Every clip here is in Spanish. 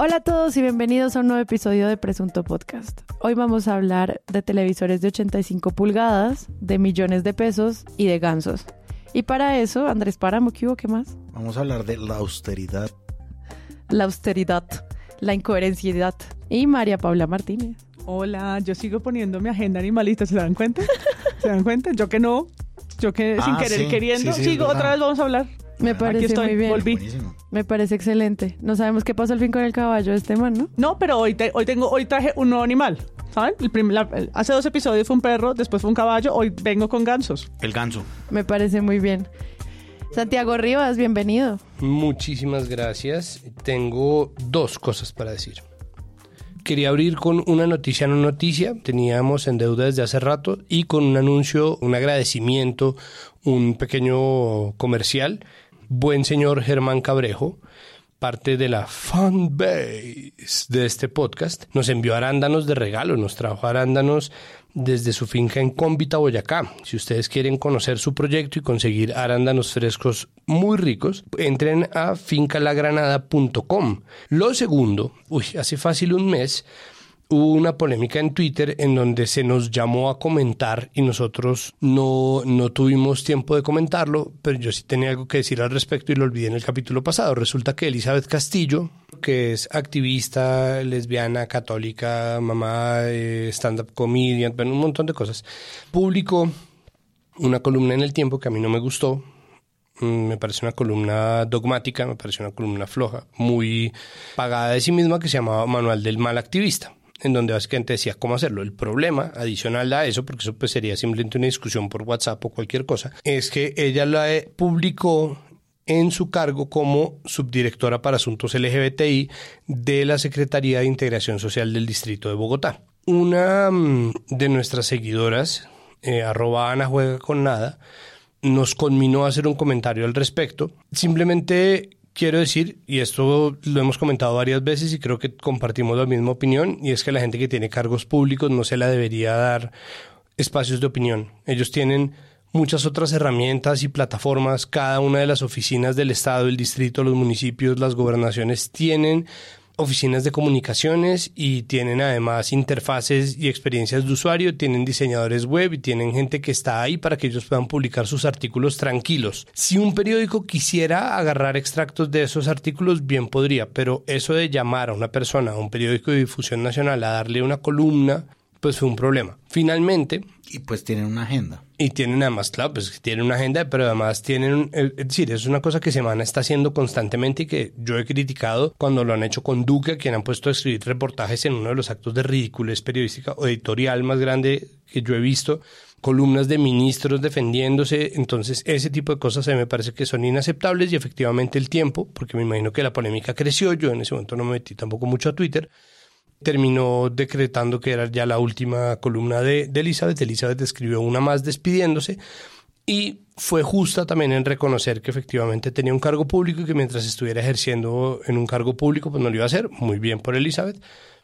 Hola a todos y bienvenidos a un nuevo episodio de Presunto Podcast. Hoy vamos a hablar de televisores de 85 pulgadas, de millones de pesos y de gansos. Y para eso, Andrés Páramo, ¿qué hubo? ¿Qué más? Vamos a hablar de la austeridad. La austeridad, la incoherenciedad. Y María Paula Martínez. Hola, yo sigo poniendo mi agenda animalista, ¿se dan cuenta? ¿Se dan cuenta? Yo que no, yo que sin Ah, querer sí, queriendo, sí, sí, es sigo, verdad. otra vez vamos a hablar. Me Aquí parece estoy, muy bien. volví. Buenísimo. Me parece excelente. No sabemos qué pasó al fin con el caballo de este man, ¿no? No, pero hoy, te- hoy tengo, hoy traje un nuevo animal, ¿saben? El prim- la- el- hace dos episodios fue un perro, después fue un caballo, hoy vengo con gansos. El ganso. Me parece muy bien. Santiago Rivas, bienvenido. Muchísimas gracias. Tengo dos cosas para decir. Quería abrir con una noticia, no noticia. Teníamos en deuda desde hace rato y con un anuncio, un agradecimiento, un pequeño comercial. Buen señor Germán Cabrejo, parte de la fan base de este podcast, nos envió arándanos de regalo, nos trajo arándanos desde su finca en Cómbita, Boyacá. Si ustedes quieren conocer su proyecto y conseguir arándanos frescos muy ricos, entren a fincalagranada.com. Lo segundo, uy, hace fácil un mes hubo una polémica en Twitter en donde se nos llamó a comentar y nosotros no, no tuvimos tiempo de comentarlo, pero yo sí tenía algo que decir al respecto y lo olvidé en el capítulo pasado. Resulta que Elizabeth Castillo, que es activista, lesbiana, católica, mamá, eh, stand-up comedian, bueno, un montón de cosas, publicó una columna en el tiempo que a mí no me gustó. Mm, Me parece una columna dogmática, me parece una columna floja, muy pagada de sí misma que se llamaba Manual del Mal Activista en donde básicamente decía cómo hacerlo. El problema adicional a eso, porque eso pues sería simplemente una discusión por WhatsApp o cualquier cosa, es que ella la eh, publicó en su cargo como subdirectora para asuntos LGBTI de la Secretaría de Integración Social del Distrito de Bogotá. Una mm, de nuestras seguidoras, eh, arroba Ana Juega con Nada, nos conminó a hacer un comentario al respecto. Simplemente quiero decir, y esto lo hemos comentado varias veces y creo que compartimos la misma opinión, y es que la gente que tiene cargos públicos no se la debería dar espacios de opinión. Ellos tienen muchas otras herramientas y plataformas. Cada una de las oficinas del Estado, el distrito, los municipios, las gobernaciones tienen oficinas de comunicaciones y tienen además interfaces y experiencias de usuario, tienen diseñadores web y tienen gente que está ahí para que ellos puedan publicar sus artículos tranquilos. Si un periódico quisiera agarrar extractos de esos artículos, bien podría, pero eso de llamar a una persona, a un periódico de difusión nacional, a darle una columna, pues fue un problema. Finalmente, Y pues tienen una agenda. y tienen además, claro, pues tienen una agenda, pero además tienen, eh, es decir, es una cosa que Semana está haciendo constantemente y que yo he criticado cuando lo han hecho con Duque, quien han puesto a escribir reportajes en uno de los actos de ridiculez periodística o editorial más grande que yo he visto, columnas de ministros defendiéndose, entonces ese tipo de cosas a mí me parece que son inaceptables y efectivamente el tiempo, porque me imagino que la polémica creció, yo en ese momento no me metí tampoco mucho a Twitter, terminó decretando que era ya la última columna de, Elizabeth. Elizabeth escribió una más despidiéndose y fue justa también en reconocer que efectivamente tenía un cargo público y que mientras estuviera ejerciendo en un cargo público pues no lo iba a hacer. Muy bien por Elizabeth.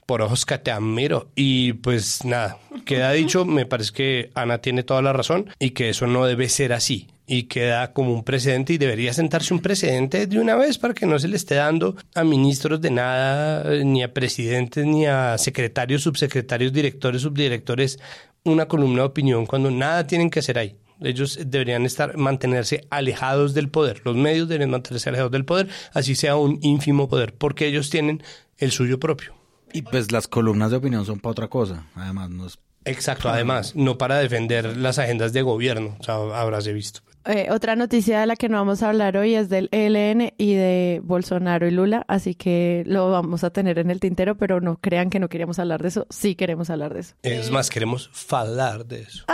Por ojos que te admiro. Y pues nada, queda dicho, me parece que Ana tiene toda la razón y que eso no debe ser así. Y queda como un precedente y debería sentarse un precedente de una vez para que no se le esté dando a ministros de nada, ni a presidentes, ni a secretarios, subsecretarios, directores, subdirectores, una columna de opinión cuando nada tienen que hacer ahí. Ellos deberían estar, mantenerse alejados del poder. Los medios deberían mantenerse alejados del poder, así sea un ínfimo poder, porque ellos tienen el suyo propio. Y pues las columnas de opinión son para otra cosa. Además, no es... Exacto, además, no para defender las agendas de gobierno, o sea, habrás visto. Eh, otra noticia de la que no vamos a hablar hoy es del ELN y de Bolsonaro y Lula, así que lo vamos a tener en el tintero, pero no crean que no queríamos hablar de eso, sí queremos hablar de eso. Es más, queremos hablar de eso.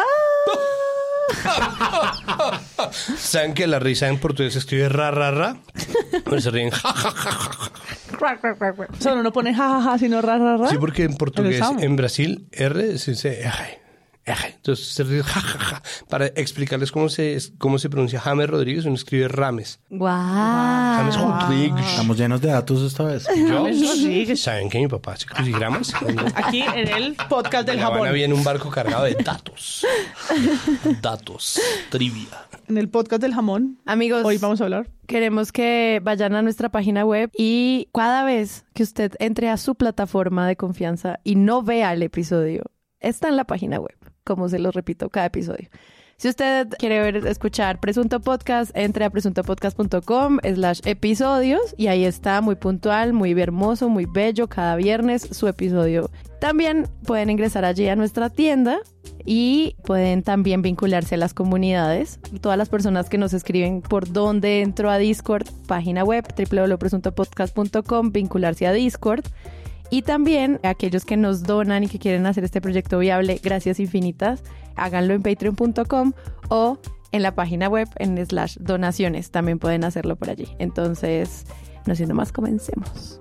¿Saben que la risa en portugués se escribe ra, ra, ra? Pero se ríen ja, ja, ja, ja, ja. O sea, uno no pone jajaja, sino ra, ra, ra. Sí, porque en portugués, en Brasil, R se dice ay. Entonces se ja, ja, ja. Para explicarles cómo se, cómo se pronuncia James Rodríguez, uno escribe Rames. James ¡Guau! Rodríguez. Estamos llenos de datos esta vez. Yo, James Rodríguez. ¿saben que mi papá hace crucigramas? Aquí en el podcast del Japón. viene un barco cargado de datos. datos. Trivia. en el podcast del jamón. Amigos, Hoy vamos a hablar. queremos que vayan a nuestra página web y cada vez que usted entre a su plataforma de confianza y no vea el episodio, está en la página web, como se lo repito cada episodio. Si usted quiere escuchar Presunto Podcast, entre a presuntopodcast.com slash episodios y ahí está muy puntual, muy hermoso, muy bello, cada viernes su episodio. También pueden ingresar allí a nuestra tienda y pueden también vincularse a las comunidades. Todas las personas que nos escriben por dónde entro a Discord, página web www.presuntopodcast.com, vincularse a Discord. Y también aquellos que nos donan y que quieren hacer este proyecto viable, gracias infinitas, háganlo en patreon.com o en la página web en slash donaciones. También pueden hacerlo por allí. Entonces, no siendo más, comencemos.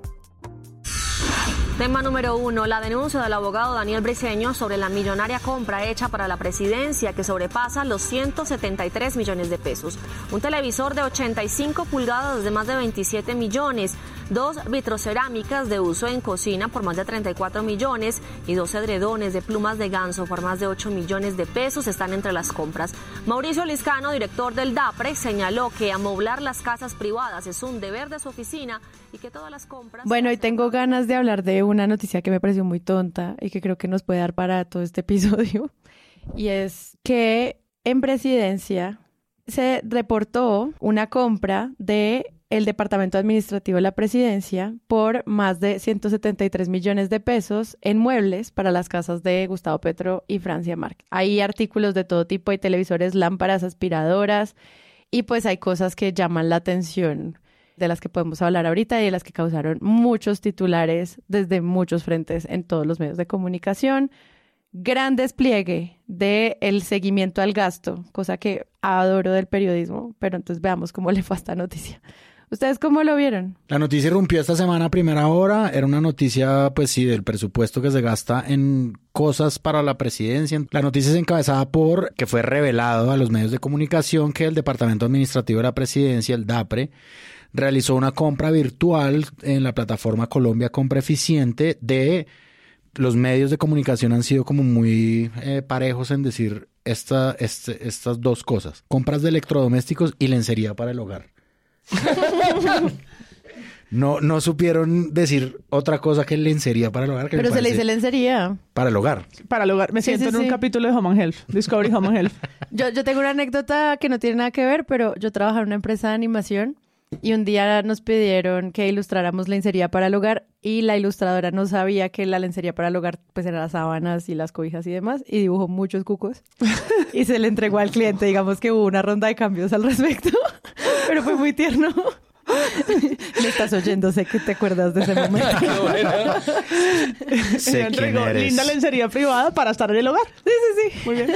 Tema número uno, la denuncia del abogado Daniel Briceño sobre la millonaria compra hecha para la presidencia que sobrepasa los 173 millones de pesos. Un televisor de 85 pulgadas de más de 27 millones, dos vitrocerámicas de uso en cocina por más de 34 millones y dos edredones de plumas de ganso por más de 8 millones de pesos están entre las compras. Mauricio Liscano, director del DAPRE, señaló que amoblar las casas privadas es un deber de su oficina y que todas las compras... Bueno, y tengo ganas de hablar de una noticia que me pareció muy tonta y que creo que nos puede dar para todo este episodio. Y es que en presidencia se reportó una compra de el Departamento Administrativo de la Presidencia por más de 173 millones de pesos en muebles para las casas de Gustavo Petro y Francia Márquez. Hay artículos de todo tipo, hay televisores, lámparas, aspiradoras y pues hay cosas que llaman la atención de las que podemos hablar ahorita y de las que causaron muchos titulares desde muchos frentes en todos los medios de comunicación. Gran despliegue del el seguimiento al gasto, cosa que adoro del periodismo, pero entonces veamos cómo le fue a esta noticia. ¿Ustedes cómo lo vieron? La noticia irrumpió esta semana a primera hora. Era una noticia, pues sí, del presupuesto que se gasta en cosas para la presidencia. La noticia es encabezada por que fue revelado a los medios de comunicación que el Departamento Administrativo de la Presidencia, el DAPRE, realizó una compra virtual en la plataforma Colombia Compra Eficiente de los medios de comunicación han sido como muy eh, parejos en decir esta, este, estas dos cosas, compras de electrodomésticos y lencería para el hogar. No, no supieron decir otra cosa que lencería para el hogar. Que Pero se le dice lencería. Para el hogar. Para el hogar. Me Sí, siento sí, en un sí. capítulo de Home and Health. Discovery Home and Health. Yo, yo tengo una anécdota que no tiene nada que ver, pero yo trabajaba en una empresa de animación y un día nos pidieron que ilustráramos lencería para el hogar y la ilustradora no sabía que la lencería para el hogar pues eran las sábanas y las cobijas y demás y dibujó muchos cucos y se le entregó al cliente. Digamos que hubo una ronda de cambios al respecto, pero fue muy tierno. Me estás oyendo, sé que te acuerdas de ese momento. Bueno. Sé quién eres. linda lencería privada para estar en el hogar. Sí, sí, sí. Muy bien.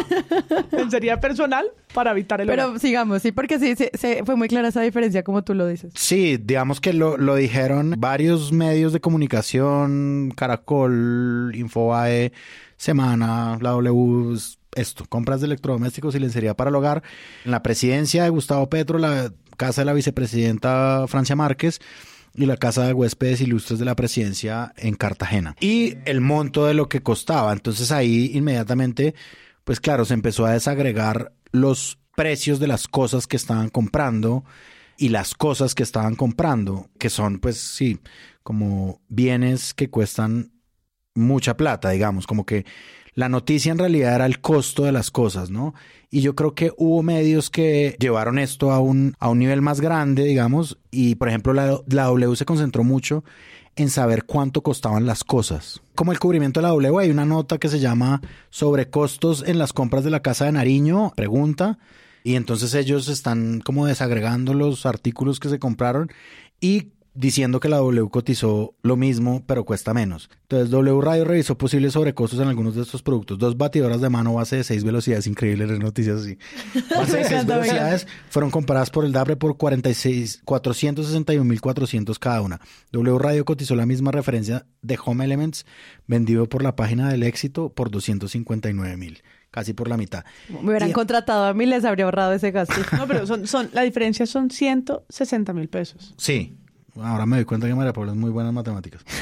lencería personal para evitar el hogar. Pero sigamos, sí, porque sí, sí, sí, fue muy clara esa diferencia como tú lo dices. Sí, digamos que lo, lo dijeron varios medios de comunicación, Caracol, Infobae, Semana, la W, esto, compras de electrodomésticos y lencería para el hogar. En la presidencia de Gustavo Petro, la casa de la vicepresidenta Francia Márquez y la casa de huéspedes ilustres de la presidencia en Cartagena. Y el monto de lo que costaba. Entonces ahí inmediatamente, pues claro, se empezó a desagregar los precios de las cosas que estaban comprando y las cosas que estaban comprando, que son pues sí, como bienes que cuestan mucha plata, digamos, como que la noticia en realidad era el costo de las cosas, ¿no? Y yo creo que hubo medios que llevaron esto a un, a un nivel más grande, digamos, y por ejemplo la, la W se concentró mucho en saber cuánto costaban las cosas. Como el cubrimiento de la W, hay una nota que se llama Sobrecostos en las compras de la Casa de Nariño, pregunta, y entonces ellos están como desagregando los artículos que se compraron y diciendo que la W cotizó lo mismo, pero cuesta menos. Entonces, W Radio revisó posibles sobrecostos en algunos de estos productos. Dos batidoras de mano base de seis velocidades, increíble las noticias así. Base de seis velocidades fueron compradas por el DAPRE por 46, 461.400 cada una. W Radio cotizó la misma referencia de Home Elements vendido por la página del éxito por 259.000, casi por la mitad. Me hubieran Y- contratado a mí, les habría ahorrado ese gasto. No, pero son, son, la diferencia son 160 mil pesos. Sí, ahora me doy cuenta que María Paula es muy buena en matemáticas.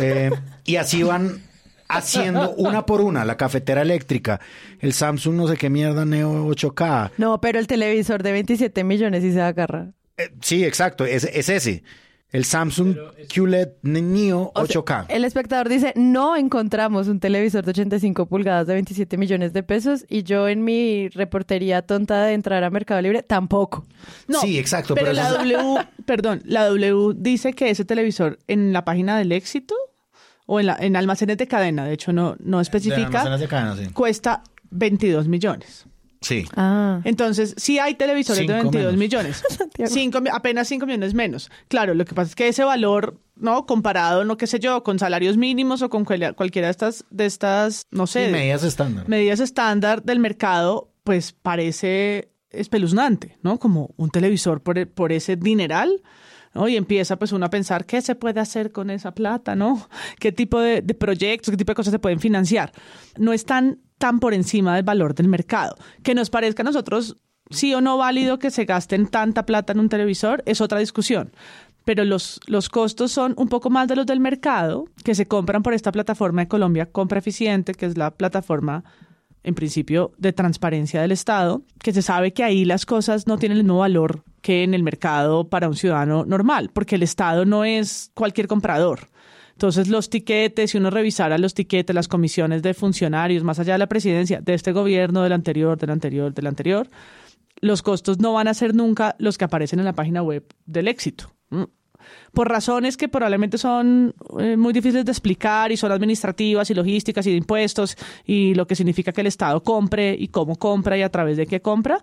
Eh, y así van haciendo una por una, la cafetera eléctrica, el Samsung no sé qué mierda Neo 8K. No, pero el televisor de 27 millones sí se agarra. Eh, sí, exacto, es, es ese. El Samsung QLED Neo O sea, 8K. el espectador dice, no encontramos un televisor de 85 pulgadas de 27 millones de pesos y yo en mi reportería tonta de entrar a Mercado Libre tampoco. No, Sí, exacto, Pero, pero la W, perdón, la W dice que ese televisor en la página del éxito o en, la, en almacenes de cadena, de hecho no, no De especifica, almacenes de cadena, sí. cuesta 22 millones. Sí. Ah, Entonces, sí hay televisores de Cinco 22 menos. millones. Cinco apenas 5 millones menos. Claro, lo que pasa es que ese valor, ¿no? Comparado, no qué sé yo, con salarios mínimos o con cual- cualquiera de estas, de estas no sé, medidas estándar. medidas estándar del mercado, pues parece espeluznante, ¿no? Como un televisor por, por ese dineral, ¿no? Y empieza pues uno a pensar qué se puede hacer con esa plata, ¿no? ¿Qué tipo de, proyectos, qué tipo de cosas se pueden financiar? No están tan por encima del valor del mercado. Que nos parezca a nosotros sí o no válido que se gasten tanta plata en un televisor es otra discusión. Pero los, los costos son un poco más de los del mercado que se compran por esta plataforma de Colombia Compra Eficiente, que es la plataforma en principio de transparencia del Estado, que se sabe que ahí las cosas no tienen el mismo valor que en el mercado para un ciudadano normal, porque el Estado no es cualquier comprador. Entonces los tiquetes, si uno revisara los tiquetes, las comisiones de funcionarios, más allá de la presidencia, de este gobierno, del anterior, del anterior, del anterior, los costos no van a ser nunca los que aparecen en la página web del éxito. Por razones que probablemente son eh, muy difíciles de explicar y son administrativas y logísticas y de impuestos y lo que significa que el Estado compre y cómo compra y a través de qué compra,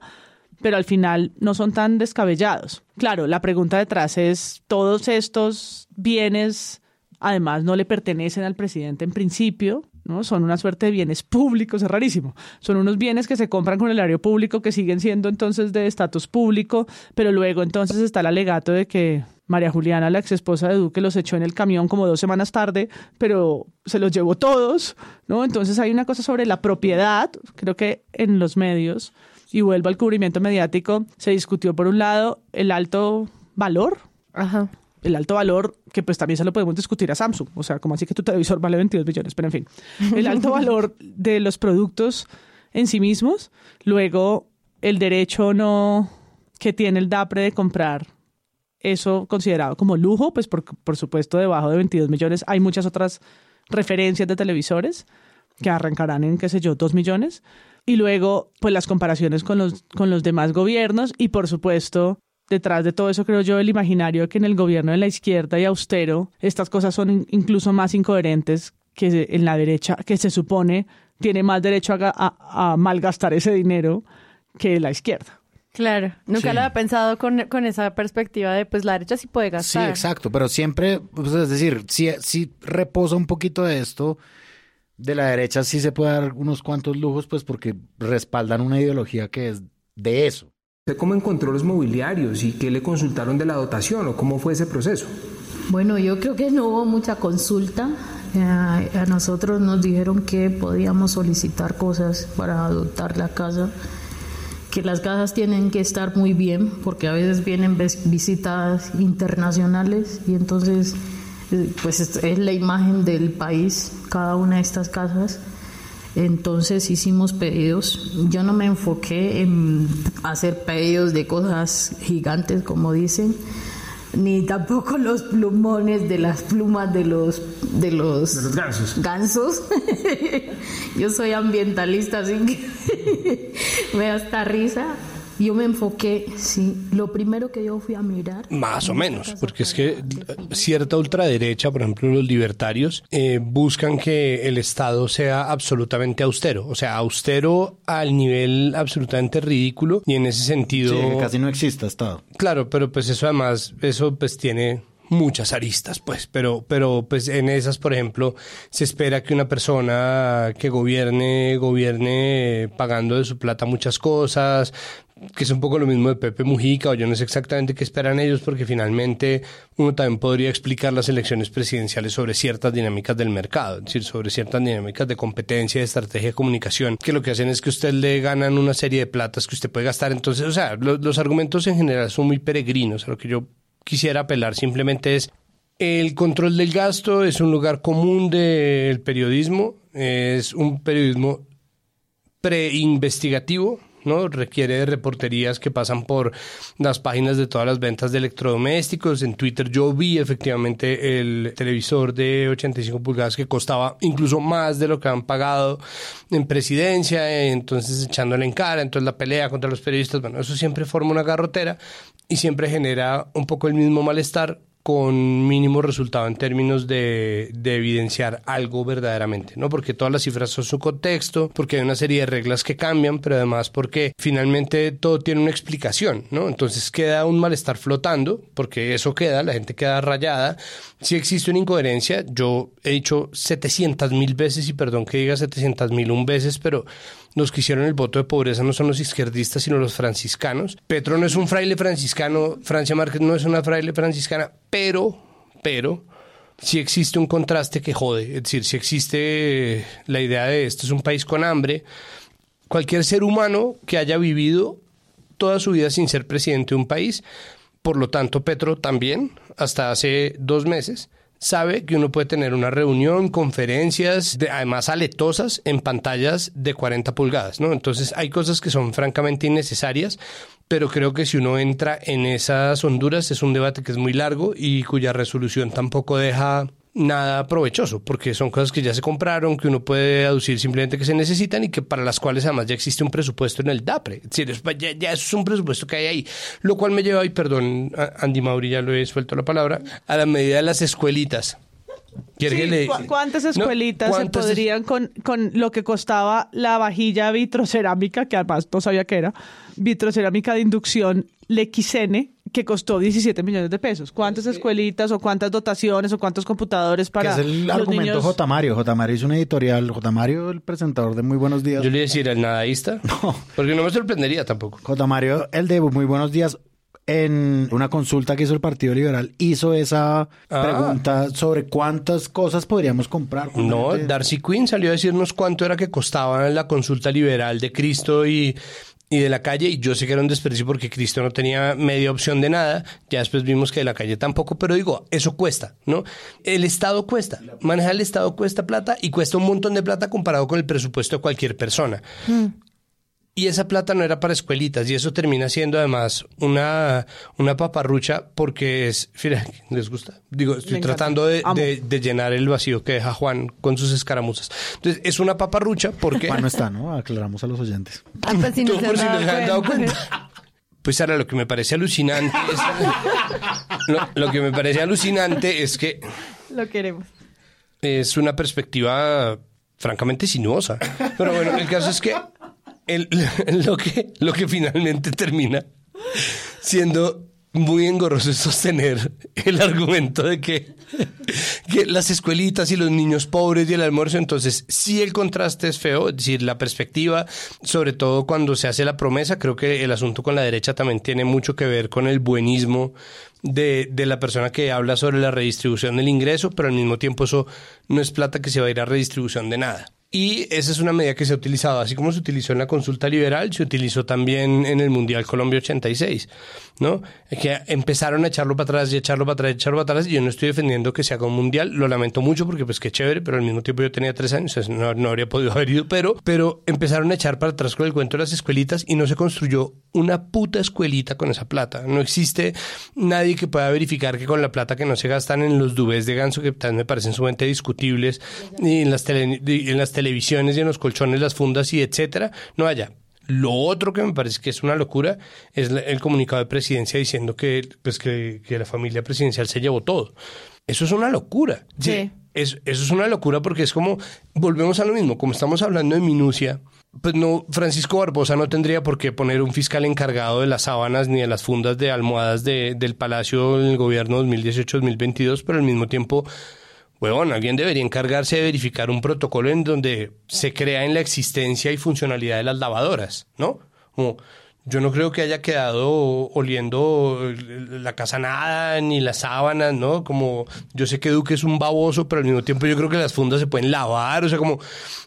pero al final no son tan descabellados. Claro, la pregunta detrás es, ¿todos estos bienes además no le pertenecen al presidente en principio, ¿no? Son una suerte de bienes públicos, es rarísimo. Son unos bienes que se compran con el área público que siguen siendo entonces de estatus público, pero luego entonces está el alegato de que María Juliana, la ex esposa de Duque, los echó en el camión como dos semanas tarde, pero se los llevó todos, ¿no? Entonces hay una cosa sobre la propiedad, creo que en los medios, y vuelvo al cubrimiento mediático, se discutió por un lado el alto valor ajá. el alto valor, que pues también se lo podemos discutir a Samsung, o sea, como así que tu televisor vale 22 millones, pero en fin, el alto valor de los productos en sí mismos, luego el derecho no que tiene el DAPRE de comprar eso considerado como lujo, pues por, por supuesto debajo de 22 millones hay muchas otras referencias de televisores que arrancarán en, qué sé yo, 2 millones. Y luego, pues las comparaciones con los, con los demás gobiernos y por supuesto, detrás de todo eso creo yo el imaginario que en el gobierno de la izquierda y austero estas cosas son in- incluso más incoherentes que en la derecha, que se supone tiene más derecho a, a- a malgastar ese dinero que la izquierda. Claro, nunca Sí. lo había pensado con, con esa perspectiva de pues la derecha sí puede Sí, gastar. exacto, pero siempre, pues, es decir, si, si reposa un poquito de esto, de la derecha sí se puede dar unos cuantos lujos, pues porque respaldan una ideología que es de eso. ¿Usted cómo encontró los mobiliarios y qué le consultaron de la dotación o cómo fue ese proceso? Bueno, yo creo que no hubo mucha consulta. Eh, a nosotros nos dijeron que podíamos solicitar cosas para adoptar la casa, que las casas tienen que estar muy bien, porque a veces vienen vis- visitas internacionales y entonces eh, pues es es la imagen del país, cada una de estas casas. Entonces hicimos pedidos. Yo no me enfoqué en hacer pedidos de cosas gigantes, como dicen, ni tampoco los plumones de las plumas de los de los, De los gansos. gansos. Yo soy ambientalista, así que me da esta risa. Yo me enfoqué, sí. Lo primero que yo fui a mirar. Más o en menos, porque es que cierta ultraderecha, por ejemplo los libertarios, eh, buscan que el Estado sea absolutamente austero, o sea, austero al nivel absolutamente ridículo y en ese sentido... Sí, que casi no exista Estado. Claro, pero pues eso además, eso pues tiene muchas aristas, pues, pero, pero pues en esas, por ejemplo, se espera que una persona que gobierne, gobierne pagando de su plata muchas cosas, que es un poco lo mismo de Pepe Mujica, o yo no sé exactamente qué esperan ellos, porque finalmente uno también podría explicar las elecciones presidenciales sobre ciertas dinámicas del mercado, es decir, sobre ciertas dinámicas de competencia, de estrategia de comunicación, que lo que hacen es que usted le ganan una serie de platas que usted puede gastar. Entonces, o sea, lo- los argumentos en general son muy peregrinos. Lo que yo quisiera apelar simplemente es El control del gasto es un lugar común del periodismo, es un periodismo preinvestigativo, ¿no? Requiere de reporterías que pasan por las páginas de todas las ventas de electrodomésticos. En Twitter yo vi efectivamente el televisor de 85 pulgadas que costaba incluso más de lo que han pagado en presidencia, entonces echándole en cara, entonces la pelea contra los periodistas, bueno, eso siempre forma una garrotera y siempre genera un poco el mismo malestar con mínimo resultado en términos de, de, evidenciar algo verdaderamente, ¿no? Porque todas las cifras son su contexto, porque hay una serie de reglas que cambian, pero además porque finalmente todo tiene una explicación, ¿no? Entonces queda un malestar flotando, porque eso queda, la gente queda rayada. Si existe una incoherencia, yo he dicho 700 mil veces, y perdón que diga 700 mil un veces, pero los que hicieron el voto de pobreza no son los izquierdistas, sino los franciscanos. Petro no es un fraile franciscano, Francia Márquez no es una fraile franciscana, pero, pero, si existe un contraste que jode. Es decir, si existe la idea de esto es un país con hambre, cualquier ser humano que haya vivido toda su vida sin ser presidente de un país, por lo tanto Petro también, hasta hace dos meses, sabe que uno puede tener una reunión, conferencias, de, además aletosas, en pantallas de 40 pulgadas, ¿no? Entonces hay cosas que son francamente innecesarias, pero creo que si uno entra en esas honduras es un debate que es muy largo y cuya resolución tampoco deja nada provechoso, porque son cosas que ya se compraron, que uno puede aducir simplemente que se necesitan y que para las cuales además ya existe un presupuesto en el DAPRE. Es decir, ya, es un presupuesto que hay ahí. Lo cual me lleva, y perdón, Andy Mauri, ya lo he suelto la palabra, a la medida de las escuelitas. Sí, le... ¿Cuántas escuelitas no, ¿cuántas se podrían con, con lo que costaba la vajilla vitrocerámica, que además no sabía qué era, vitrocerámica de inducción LXN, que costó 17 millones de pesos. ¿Cuántas escuelitas o cuántas dotaciones o cuántos computadores para que es el argumento niños? J. Mario. J. Mario hizo una editorial. J. Mario, el presentador de Muy Buenos Días. Yo le iba a decir el nadaísta. No. Porque no me sorprendería tampoco. J. Mario, el de Muy Buenos Días, en una consulta que hizo el Partido Liberal, hizo esa Ah. pregunta sobre cuántas cosas podríamos comprar. No, Darcy Quinn salió a decirnos cuánto era que costaba la consulta liberal de Cristo y, y de la calle, y yo sé que era un desperdicio porque Cristo no tenía media opción de nada, ya después vimos que de la calle tampoco, pero digo, eso cuesta, ¿no? El Estado cuesta, manejar el Estado cuesta plata y cuesta un montón de plata comparado con el presupuesto de cualquier persona. Y esa plata no era para escuelitas y eso termina siendo además una, una paparrucha porque es, fíjate, ¿les gusta? Digo, estoy tratando de, de- de llenar el vacío que deja Juan con sus escaramuzas. Entonces, es una paparrucha porque... Juan no está, ¿no? Aclaramos a los oyentes. Ah, pues si no Tú, se por han si no dado se han dado cuenta. cuenta. Pues ahora lo que me parece alucinante es... lo, lo que me parece alucinante es que Lo queremos. es una perspectiva francamente sinuosa. Pero bueno, el caso es que lo que lo que finalmente termina siendo muy engorroso es sostener el argumento de que, que las escuelitas y los niños pobres y el almuerzo, entonces sí el contraste es feo, es decir, la perspectiva, sobre todo cuando se hace la promesa, creo que el asunto con la derecha también tiene mucho que ver con el buenismo de, de la persona que habla sobre la redistribución del ingreso, pero al mismo tiempo eso no es plata que se va a ir a redistribución de nada. Y esa es una medida que se ha utilizado, así como se utilizó en la consulta liberal, se utilizó también en el Mundial Colombia 86, ¿no? Que empezaron a echarlo para atrás y echarlo para atrás y echarlo para atrás, y yo no estoy defendiendo que se haga un Mundial, lo lamento mucho porque pues qué chévere, pero al mismo tiempo yo tenía tres años, no, no habría podido haber ido, pero, pero empezaron a echar para atrás con el cuento de las escuelitas y no se construyó una puta escuelita con esa plata. No existe nadie que pueda verificar que con la plata que no se gastan en los dubés de ganso, que también me parecen sumamente discutibles, y en las, tele- en las televisiones y en los colchones, las fundas y etcétera, no haya. Lo otro que me parece que es una locura es el comunicado de presidencia diciendo que, pues que, que la familia presidencial se llevó todo. Eso es una locura. Sí. Es- eso es una locura porque es como, volvemos a lo mismo, como estamos hablando de minucia, pues no, Francisco Barbosa no tendría por qué poner un fiscal encargado de las sábanas ni de las fundas de almohadas de- del Palacio en el gobierno 2018-2022, pero al mismo tiempo, huevón, alguien debería encargarse de verificar un protocolo en donde se crea en la existencia y funcionalidad de las lavadoras, ¿no? Como, yo no creo que haya quedado oliendo la casa nada, ni las sábanas, ¿no? Como yo sé que Duque es un baboso, pero al mismo tiempo yo creo que las fundas se pueden lavar, o sea, como,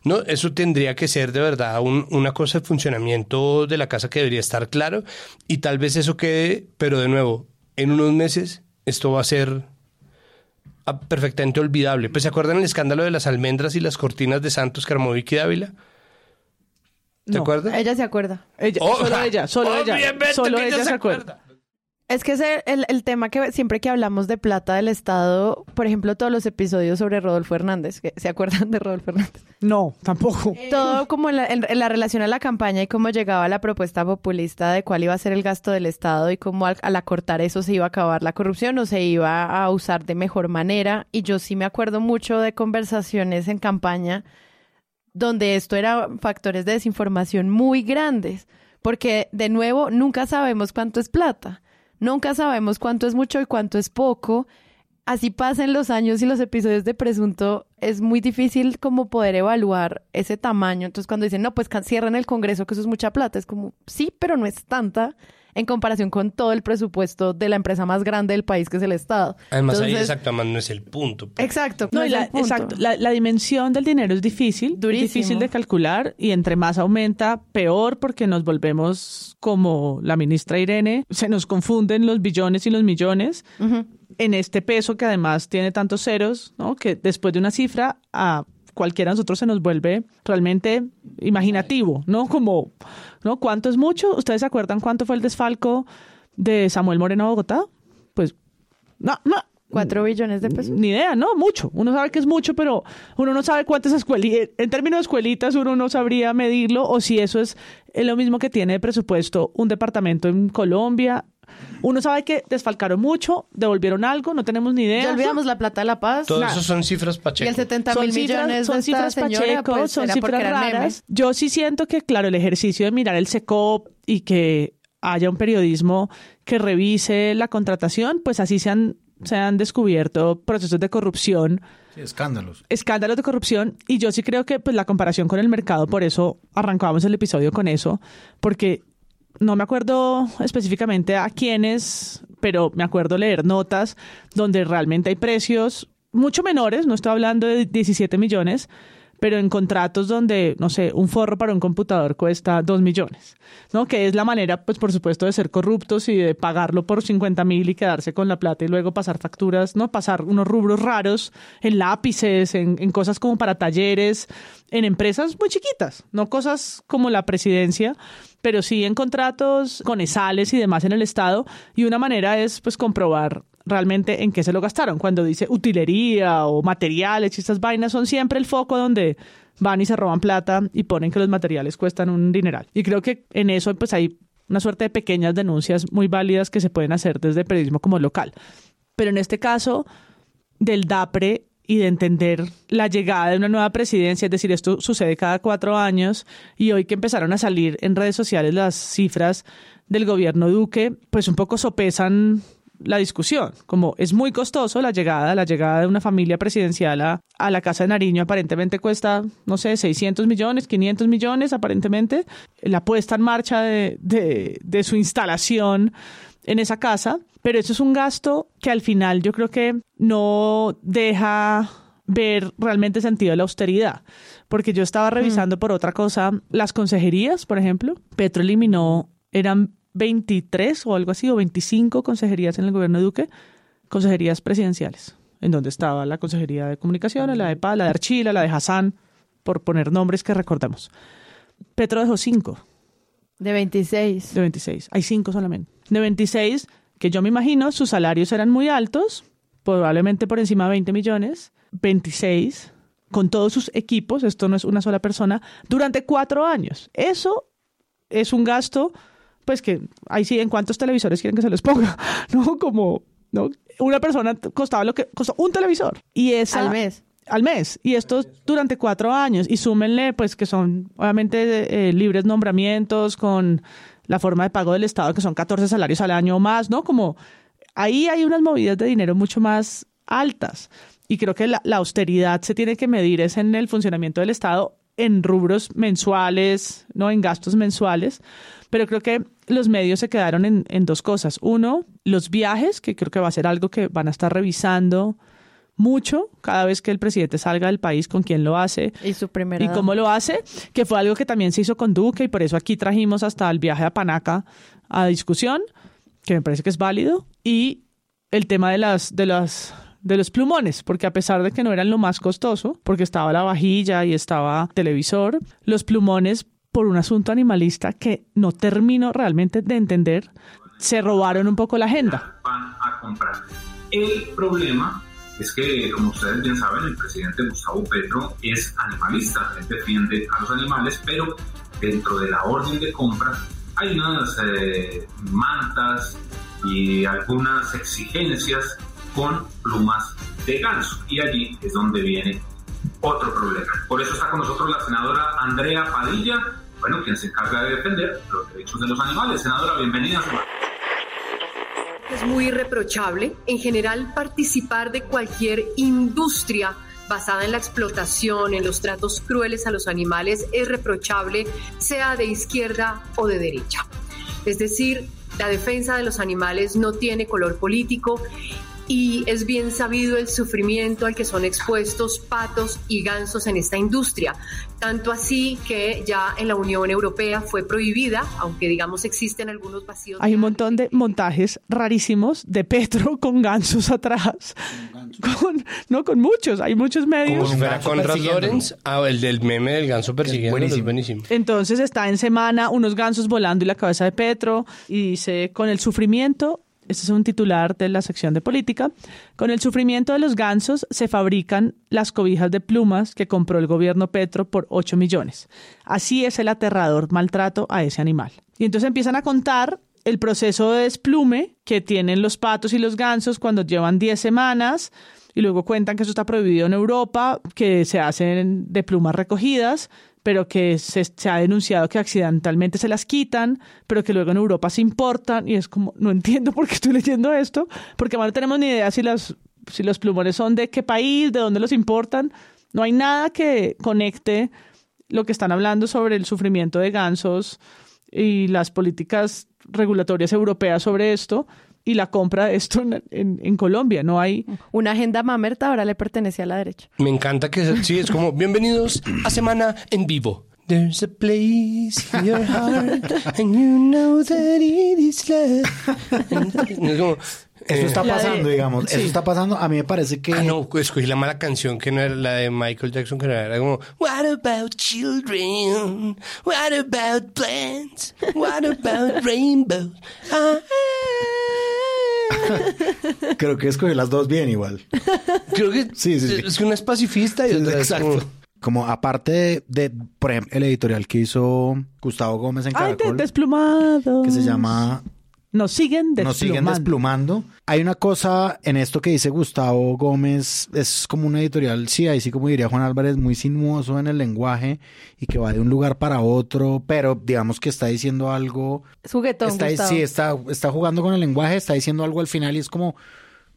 ¿no? Eso tendría que ser de verdad un- una cosa de funcionamiento de la casa que debería estar claro y tal vez eso quede, pero de nuevo, en unos meses esto va a ser perfectamente olvidable. Pues se acuerdan el escándalo de las almendras y las cortinas de Santos, Carmovic y Dávila. ¿Te No. acuerdas? Ella se acuerda. Ella, Oh, solo ella, solo ella. obviamente Solo ella se acuerda. Es que ese, el, el tema que siempre que hablamos de plata del Estado, por ejemplo, todos los episodios sobre Rodolfo Hernández, que- ¿se acuerdan de Rodolfo Hernández? No, tampoco. Todo como en la, en- en la relación a la campaña y cómo llegaba la propuesta populista de cuál iba a ser el gasto del Estado y cómo al, al acortar eso se iba a acabar la corrupción o se iba a usar de mejor manera. Y yo sí me acuerdo mucho de conversaciones en campaña donde esto era factores de desinformación muy grandes, porque de nuevo nunca sabemos cuánto es plata, nunca sabemos cuánto es mucho y cuánto es poco. Así pasen los años y los episodios de presunto, es muy difícil como poder evaluar ese tamaño. Entonces cuando dicen, no, pues can- cierran el Congreso, que eso es mucha plata, es como, sí, pero no es tanta en comparación con todo el presupuesto de la empresa más grande del país, que es el Estado. Además, ahí Entonces, exacto, además no es el punto. pues. Exacto. No, no la, el punto. exacto. La, la dimensión del dinero es difícil, Durísimo. difícil de calcular y entre más aumenta, peor porque nos volvemos como la ministra Irene, se nos confunden los billones y los millones Ujú. En este peso que además tiene tantos ceros, ¿no? Que después de una cifra a cualquiera de nosotros se nos vuelve realmente imaginativo, ¿no? Como, ¿no? ¿Cuánto es mucho? ¿Ustedes se acuerdan cuánto fue el desfalco de Samuel Moreno a Bogotá? Pues, no, no, Cuatro billones de pesos. ni idea, ¿no? Mucho. Uno sabe que es mucho, pero uno no sabe cuántas escuelitas, en términos de escuelitas, uno no sabría medirlo o si eso es lo mismo que tiene de presupuesto un departamento en Colombia. Uno sabe que desfalcaron mucho, devolvieron algo, no tenemos ni idea. Ya olvidamos la plata de la paz. Todo Nada. eso son cifras Y Pacheco. el 70 son mil cifras, millones son de esta cifras señora, Pacheco, pues, son cifras raras. memes. Yo sí siento que, claro, el ejercicio de mirar el SECOP y que haya un periodismo que revise la contratación, pues así se han, se han descubierto procesos de corrupción Sí, escándalos. escándalos de corrupción y yo sí creo que pues la comparación con el mercado, por eso arrancábamos el episodio con eso, porque no me acuerdo específicamente a quiénes, pero me acuerdo leer notas donde realmente hay precios mucho menores, no estoy hablando de 17 millones, pero en contratos donde, no sé, un forro para un computador cuesta 2 millones, ¿no? Que es la manera, pues por supuesto, de ser corruptos y de pagarlo por 50 mil y quedarse con la plata y luego pasar facturas, ¿no? Pasar unos rubros raros en lápices, en, en cosas como para talleres, en empresas muy chiquitas, no cosas como la presidencia, pero sí en contratos con esales y demás en el Estado. Y una manera es, pues, comprobar realmente en qué se lo gastaron. Cuando dice utilería o materiales y estas vainas son siempre el foco donde van y se roban plata y ponen que los materiales cuestan un dineral. Y creo que en eso pues hay una suerte de pequeñas denuncias muy válidas que se pueden hacer desde periodismo como local. Pero en este caso del DAPRE y de entender la llegada de una nueva presidencia, es decir, esto sucede cada cuatro años y hoy que empezaron a salir en redes sociales las cifras del gobierno Duque, pues un poco sopesan la discusión, como es muy costoso la llegada, la llegada de una familia presidencial a, a la Casa de Nariño aparentemente cuesta, no sé, 600 millones, 500 millones aparentemente, la puesta en marcha de, de, de su instalación en esa casa, pero eso es un gasto que al final yo creo que no deja ver realmente sentido de la austeridad, porque yo estaba revisando por otra cosa las consejerías, por ejemplo, Petro eliminó, eran 23 o algo así, o 25 consejerías en el gobierno de Duque, consejerías presidenciales, en donde estaba la consejería de comunicaciones, la de Paz, la de Archila, la de Hassan, por poner nombres que recordamos. Petro dejó cinco De 26. de 26. Hay cinco solamente. De 26, que yo me imagino sus salarios eran muy altos, probablemente por encima de 20 millones. 26, con todos sus equipos, esto no es una sola persona, durante cuatro años. Eso es un gasto, pues que ahí sí, ¿en cuántos televisores quieren que se los ponga? ¿No? Como, ¿no? Una persona costaba lo que costó un televisor. Y esa, Al mes. Al mes. Y esto durante cuatro años. Y súmenle, pues, que son obviamente eh, libres nombramientos con la forma de pago del Estado, que son 14 salarios al año o más, ¿no? Como ahí hay unas movidas de dinero mucho más altas. Y creo que la, la austeridad se tiene que medir es en el funcionamiento del Estado en rubros mensuales, ¿no? En gastos mensuales. Pero creo que los medios se quedaron en, en dos cosas. Uno, los viajes, que creo que va a ser algo que van a estar revisando mucho cada vez que el presidente salga del país, con quién lo hace Y su primera. y cómo lo hace, que fue algo que también se hizo con Duque y por eso aquí trajimos hasta el viaje a Panaca a discusión, que me parece que es válido, y el tema de las, de las de los plumones, porque a pesar de que no eran lo más costoso, porque estaba la vajilla y estaba televisor, los plumones por un asunto animalista que no termino realmente de entender, se robaron un poco la agenda. Van a comprar. El problema es que, como ustedes bien saben, el presidente Gustavo Petro es animalista, él defiende a los animales, pero dentro de la orden de compra hay unas eh, mantas y algunas exigencias con plumas de ganso. Y allí es donde viene otro problema. Por eso está con nosotros la senadora Andrea Padilla, bueno, quien se encarga de defender los derechos de los animales. Senadora, bienvenida. Es muy irreprochable, en general, participar de cualquier industria basada en la explotación, en los tratos crueles a los animales, es reprochable, sea de izquierda o de derecha. Es decir, la defensa de los animales no tiene color político y es bien sabido el sufrimiento al que son expuestos patos y gansos en esta industria. Tanto así que ya en la Unión Europea fue prohibida, aunque digamos existen algunos vacíos. Hay un montón de montajes rarísimos de Petro con gansos atrás. Con, no, con muchos, hay muchos medios. Como si fuera Conrad Lorenz, ah, el del meme del ganso persiguiendo, buenísimo. buenísimo. Entonces está en semana unos gansos volando y la cabeza de Petro y dice, con el sufrimiento, este es un titular de la sección de política, con el sufrimiento de los gansos se fabrican las cobijas de plumas que compró el gobierno Petro por 8 millones. Así es el aterrador maltrato a ese animal. Y entonces empiezan a contar el proceso de desplume que tienen los patos y los gansos cuando llevan 10 semanas y luego cuentan que eso está prohibido en Europa, que se hacen de plumas recogidas, pero que se, ha denunciado que accidentalmente se las quitan, pero que luego en Europa se importan y es como, no entiendo por qué estoy leyendo esto, porque no tenemos ni idea si, las, si los plumones son de qué país, de dónde los importan, no hay nada que conecte lo que están hablando sobre el sufrimiento de gansos y las políticas regulatorias europeas sobre esto y la compra de esto en, en, en, Colombia. No hay. Una agenda mamerta ahora le pertenece a la derecha. Me encanta que sí, es como bienvenidos a Semana en Vivo. There's a place in your heart and you know that it is love. Eso está pasando, de, digamos. Sí. Eso está pasando. A mí me parece que. Ah, no, escogí la mala canción que no era la de Michael Jackson, que era como What about children? What about plants? What about rainbows? Ah, Creo que escogí las dos bien igual. Creo que sí, sí, sí. es que una es pacifista y otra Exacto. es como... Como aparte de, de, por ejemplo, el editorial que hizo Gustavo Gómez en Caracol. Ay, desplumado. Que se llama nos siguen desplumando. Nos siguen desplumando. Hay una cosa en esto que dice Gustavo Gómez, es como un editorial, sí, ahí sí como diría Juan Álvarez, muy sinuoso en el lenguaje y que va de un lugar para otro, pero digamos que está diciendo algo... Es juguetón, está, Gustavo. Sí, está, está jugando con el lenguaje, está diciendo algo al final y es como...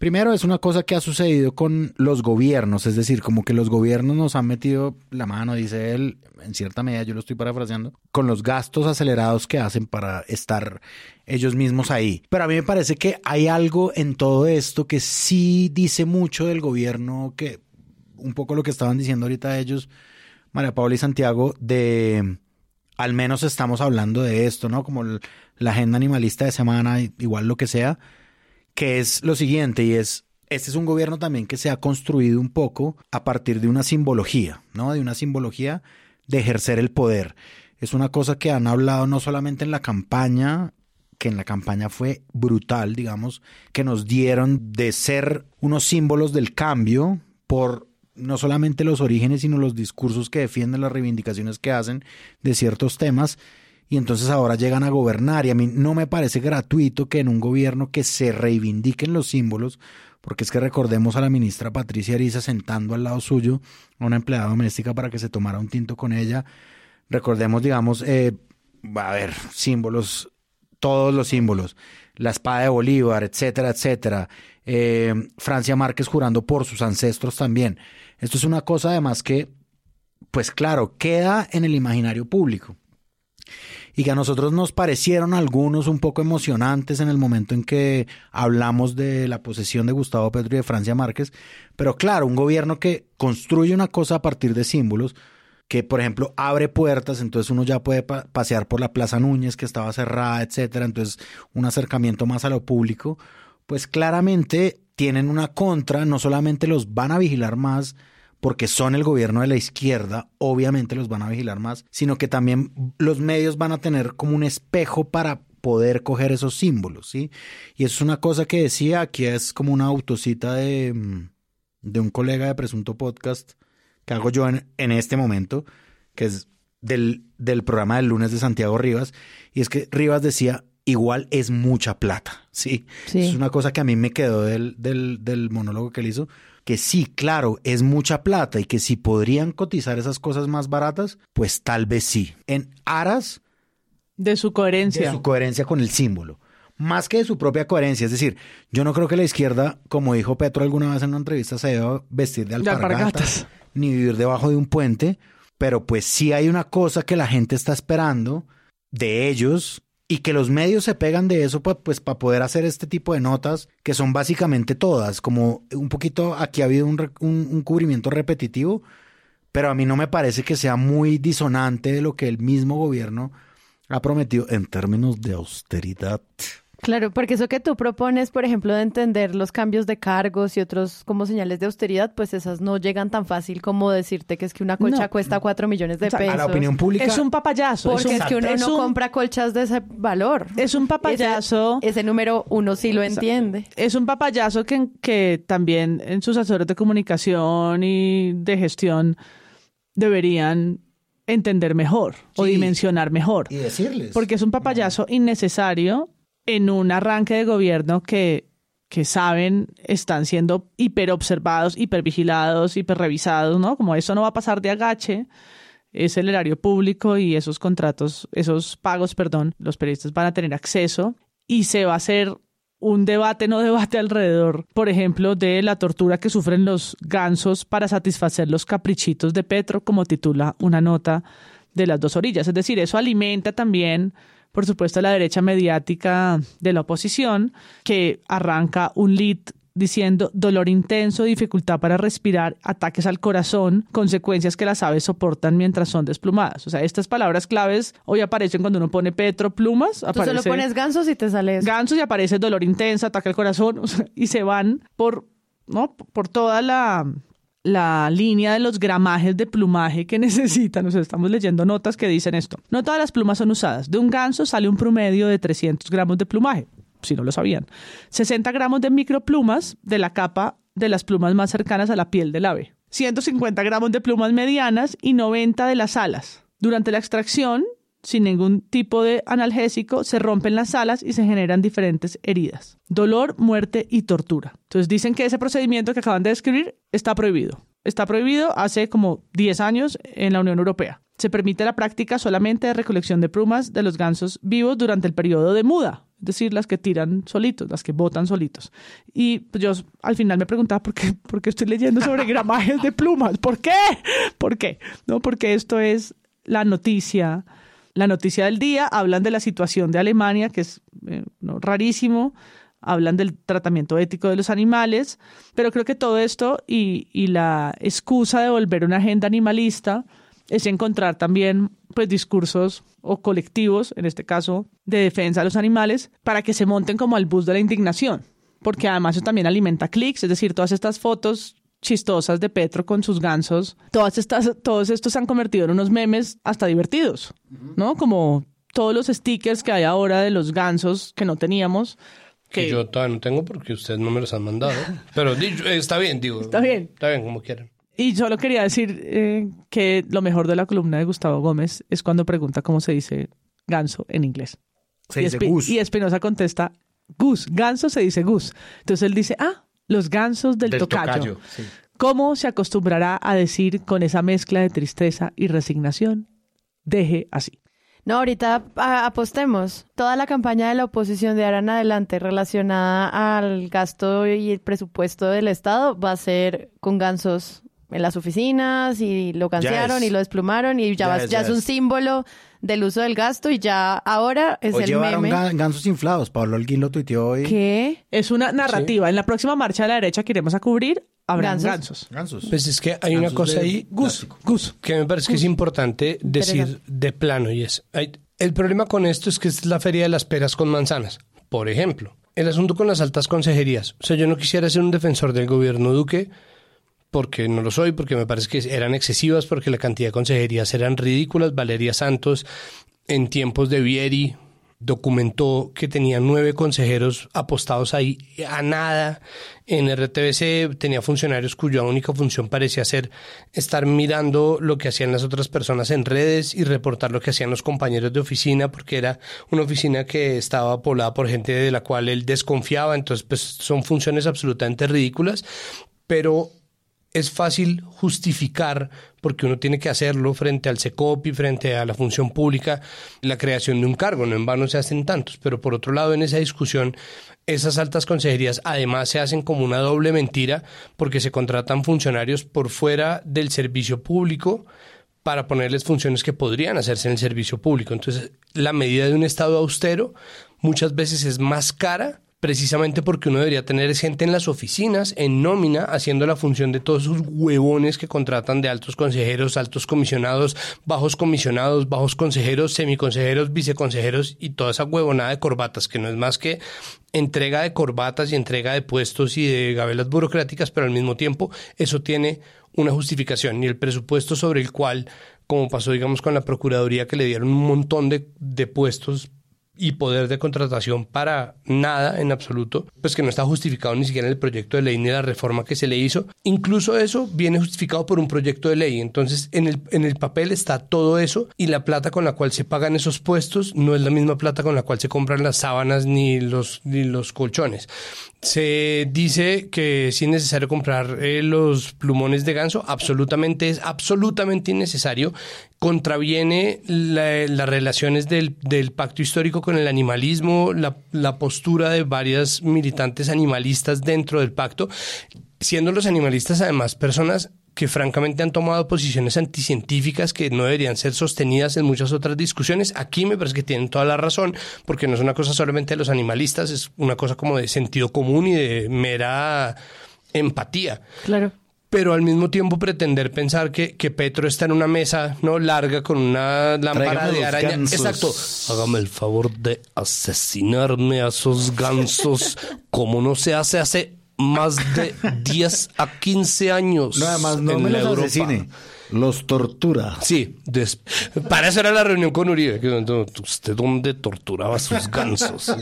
Primero es una cosa que ha sucedido con los gobiernos, es decir, como que los gobiernos nos han metido la mano, dice él, en cierta medida, yo lo estoy parafraseando, con los gastos acelerados que hacen para estar ellos mismos ahí. Pero a mí me parece que hay algo en todo esto que sí dice mucho del gobierno, que un poco lo que estaban diciendo ahorita ellos, María Paula y Santiago, de al menos estamos hablando de esto, ¿no? Como la agenda animalista de semana, igual lo que sea que es lo siguiente y es, este es un gobierno también que se ha construido un poco a partir de una simbología, ¿no? De una simbología de ejercer el poder. Es una cosa que han hablado no solamente en la campaña, que en la campaña fue brutal, digamos, que nos dieron de ser unos símbolos del cambio por no solamente los orígenes, sino los discursos que defienden, las reivindicaciones que hacen de ciertos temas, y entonces ahora llegan a gobernar. Y a mí no me parece gratuito que en un gobierno que se reivindiquen los símbolos, porque es que recordemos a la ministra Patricia Ariza sentando al lado suyo a una empleada doméstica para que se tomara un tinto con ella. Recordemos, digamos, eh, a ver, símbolos, todos los símbolos, la espada de Bolívar, etcétera, etcétera. Eh, Francia Márquez jurando por sus ancestros también. Esto es una cosa además que, pues claro, queda en el imaginario público y que a nosotros nos parecieron algunos un poco emocionantes en el momento en que hablamos de la posesión de Gustavo Petro y de Francia Márquez, pero claro, un gobierno que construye una cosa a partir de símbolos, que por ejemplo abre puertas, entonces uno ya puede pa pasear por la Plaza Núñez que estaba cerrada, etcétera, entonces un acercamiento más a lo público, pues claramente tienen una contra, no solamente los van a vigilar más, porque son el gobierno de la izquierda, obviamente los van a vigilar más, sino que también los medios van a tener como un espejo para poder coger esos símbolos, ¿sí? Y eso es una cosa que decía, aquí es como una autocita de, mm, de un colega de Presunto Podcast que hago yo en, en este momento, que es del, del programa del lunes de Santiago Rivas, y es que Rivas decía, igual es mucha plata, ¿sí? Sí. Es una cosa que a mí me quedó del, del, del monólogo que él hizo, que sí, claro, es mucha plata y que si podrían cotizar esas cosas más baratas, pues tal vez sí. En aras De su coherencia. de su coherencia con el símbolo. Más que de su propia coherencia. Es decir, yo no creo que la izquierda, como dijo Petro alguna vez en una entrevista, se deba vestir de De alpargatas, alpargatas. ni vivir debajo de un puente. Pero pues sí hay una cosa que la gente está esperando de ellos y que los medios se pegan de eso pues para poder hacer este tipo de notas que son básicamente todas, como un poquito aquí ha habido un, un- un cubrimiento repetitivo, pero a mí no me parece que sea muy disonante de lo que el mismo gobierno ha prometido en términos de austeridad. Claro, porque eso que tú propones, por ejemplo, de entender los cambios de cargos y otros como señales de austeridad, pues esas no llegan tan fácil como decirte que es que una colcha No. cuesta cuatro millones de O sea, pesos. A la opinión pública Es un papayazo. Porque es, un- que uno es no un- compra colchas de ese valor. Es un papayazo. Ese, ese número uno sí lo Exacto. entiende. Es un papayazo que, que también en sus asesores de comunicación y de gestión deberían entender mejor o dimensionar mejor. y decirles. Porque es un papayazo innecesario en un arranque de gobierno que, que saben están siendo hiperobservados, hipervigilados, hiperrevisados, ¿no? Como eso no va a pasar de agache, es el erario público y esos contratos, esos pagos, perdón, los periodistas van a tener acceso y se va a hacer un debate, no debate alrededor, por ejemplo, de la tortura que sufren los gansos para satisfacer los caprichitos de Petro, como titula una nota de las dos orillas. Es decir, eso alimenta también, por supuesto, la derecha mediática de la oposición, que arranca un lead diciendo dolor intenso, dificultad para respirar, ataques al corazón, consecuencias que las aves soportan mientras son desplumadas. O sea, estas palabras claves hoy aparecen cuando uno pone Petro plumas, Tú aparece solo pones gansos y te sale eso. gansos y aparece dolor intenso, ataque al corazón, o sea, y se van por, ¿no? por toda la, la línea de los gramajes de plumaje que necesitan. O estamos leyendo notas que dicen esto. No todas las plumas son usadas. De un ganso sale un promedio de 300 gramos de plumaje, si no lo sabían. 60 gramos de microplumas de la capa de las plumas más cercanas a la piel del ave. 150 gramos de plumas medianas y 90 de las alas. Durante la extracción, sin ningún tipo de analgésico, se rompen las alas y se generan diferentes heridas. Dolor, muerte y tortura. Entonces dicen que ese procedimiento que acaban de describir está prohibido. Está prohibido hace como 10 años en la Unión Europea. Se permite la práctica solamente de recolección de plumas de los gansos vivos durante el periodo de muda, es decir, las que tiran solitos, las que botan solitos. Y pues, yo al final me preguntaba por qué, por qué estoy leyendo sobre gramajes de plumas. ¿Por qué? ¿Por qué? No, porque esto es la noticia, la noticia del día. Hablan de la situación de Alemania, que es eh, rarísimo. Hablan del tratamiento ético de los animales, pero creo que todo esto y, y la excusa de volver una agenda animalista es encontrar también pues discursos o colectivos, en este caso de defensa de los animales, para que se monten como al bus de la indignación, porque además eso también alimenta clics, es decir, todas estas fotos chistosas de Petro con sus gansos, todas estas, todos estos se han convertido en unos memes hasta divertidos, ¿no? Como todos los stickers que hay ahora de los gansos que no teníamos. Que yo todavía no tengo porque ustedes no me los han mandado. Pero di- está bien, digo. Está bien. Está bien, como quieran. Y solo quería decir eh, que lo mejor de la columna de Gustavo Gómez es cuando pregunta cómo se dice ganso en inglés. Se y, dice Espi- goose. y Espinosa contesta goose. Ganso se dice goose. Entonces él dice, ah, los gansos del, Del tocayo. tocayo, sí. ¿Cómo se acostumbrará a decir con esa mezcla de tristeza y resignación? Deje así. No, ahorita apostemos. Toda la campaña de la oposición de ahora en adelante relacionada al gasto y el presupuesto del Estado va a ser con gansos en las oficinas y lo gansearon es. y lo desplumaron y ya, va- es, ya es un símbolo del uso del gasto y ya ahora es O el llevaron meme. ga- gansos inflados. Pablo Alguín lo tuiteó hoy. ¿Qué? Es una narrativa. En la próxima marcha de la derecha que iremos a cubrir, habrá Gansos. gansos. Gansos. Pues es que hay una cosa ahí Gus. Gus. que me parece que es importante decir de plano y es, hay- el problema con esto es que es la feria de las peras con manzanas. Por ejemplo, el asunto con las altas consejerías. O sea, yo no quisiera ser un defensor del gobierno Duque, porque no lo soy, porque me parece que eran excesivas, porque la cantidad de consejerías eran ridículas. Valeria Santos, en tiempos de Vieri, documentó que tenía nueve consejeros apostados ahí a nada. En RTBC tenía funcionarios cuya única función parecía ser estar mirando lo que hacían las otras personas en redes y reportar lo que hacían los compañeros de oficina, porque era una oficina que estaba poblada por gente de la cual él desconfiaba. Entonces, pues son funciones absolutamente ridículas. Pero es fácil justificar, porque uno tiene que hacerlo frente al SECOPI, frente a la función pública, la creación de un cargo, no en vano se hacen tantos, pero por otro lado en esa discusión esas altas consejerías además se hacen como una doble mentira porque se contratan funcionarios por fuera del servicio público para ponerles funciones que podrían hacerse en el servicio público. Entonces, la medida de un Estado austero muchas veces es más cara precisamente porque uno debería tener gente en las oficinas, en nómina, haciendo la función de todos esos huevones que contratan de altos consejeros, altos comisionados, bajos comisionados, bajos consejeros, semiconsejeros, viceconsejeros y toda esa huevonada de corbatas, que no es más que entrega de corbatas y entrega de puestos y de gabelas burocráticas, pero al mismo tiempo eso tiene una justificación. Y el presupuesto sobre el cual, como pasó digamos con la Procuraduría, que le dieron un montón de, de puestos y poder de contratación para nada en absoluto, pues que no está justificado ni siquiera en el proyecto de ley ni la reforma que se le hizo. Incluso eso viene justificado por un proyecto de ley. Entonces, en el, en el papel está todo eso y la plata con la cual se pagan esos puestos no es la misma plata con la cual se compran las sábanas ni los, ni los colchones. Se dice que es necesario comprar eh, los plumones de ganso, absolutamente es absolutamente innecesario. Contraviene las relaciones del, del, pacto histórico con el animalismo, la, la postura de varias militantes animalistas dentro del pacto, siendo los animalistas además personas que francamente han tomado posiciones anticientíficas que no deberían ser sostenidas en muchas otras discusiones. Aquí me parece que tienen toda la razón, porque no es una cosa solamente de los animalistas, es una cosa como de sentido común y de mera empatía. Claro. Pero al mismo tiempo pretender pensar que, que Petro está en una mesa no larga con una lámpara de araña. Exacto. Hágame el favor de asesinarme a esos gansos como no se hace hace más de 10 a 15 años. No, además no me los asesine. Los tortura. Sí, para eso era la reunión con Uribe. ¿Usted dónde torturaba a sus gansos?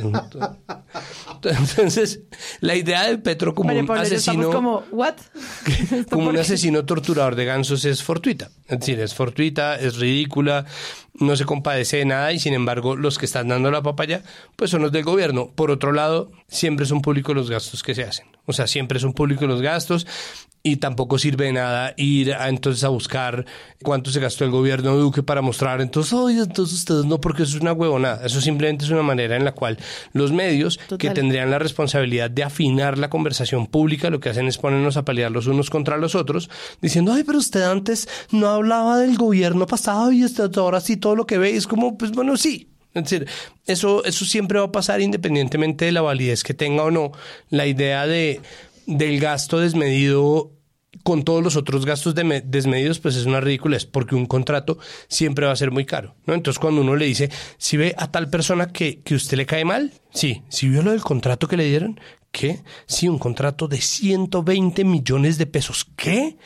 Entonces, la idea de Petro como un asesino. Como, ¿what? como un asesino torturador de gansos es fortuita. Es decir, es fortuita, es ridícula, no se compadece de nada y sin embargo los que están dando la papaya pues son los del gobierno. Por otro lado, siempre son públicos los gastos que se hacen. O sea, siempre son públicos los gastos y tampoco sirve de nada ir a, entonces a buscar cuánto se gastó el gobierno de Duque para mostrar entonces, oye, entonces ustedes no, porque eso es una huevonada. Eso simplemente es una manera en la cual los medios que tendrían la responsabilidad de afinar la conversación pública, lo que hacen es ponernos a pelear los unos contra los otros, diciendo, ay, pero usted antes no hablaba del gobierno pasado y usted ahora sí todo lo que ve es como, pues bueno, sí, es decir, eso, eso siempre va a pasar independientemente de la validez que tenga o no. La idea de, del gasto desmedido con todos los otros gastos desmedidos, pues es una ridiculez, porque un contrato siempre va a ser muy caro, ¿no? Entonces, cuando uno le dice, si ve a tal persona que, que usted le cae mal, sí, si vio lo del contrato que le dieron, ¿qué? Sí, un contrato de 120 millones de pesos, ¿qué?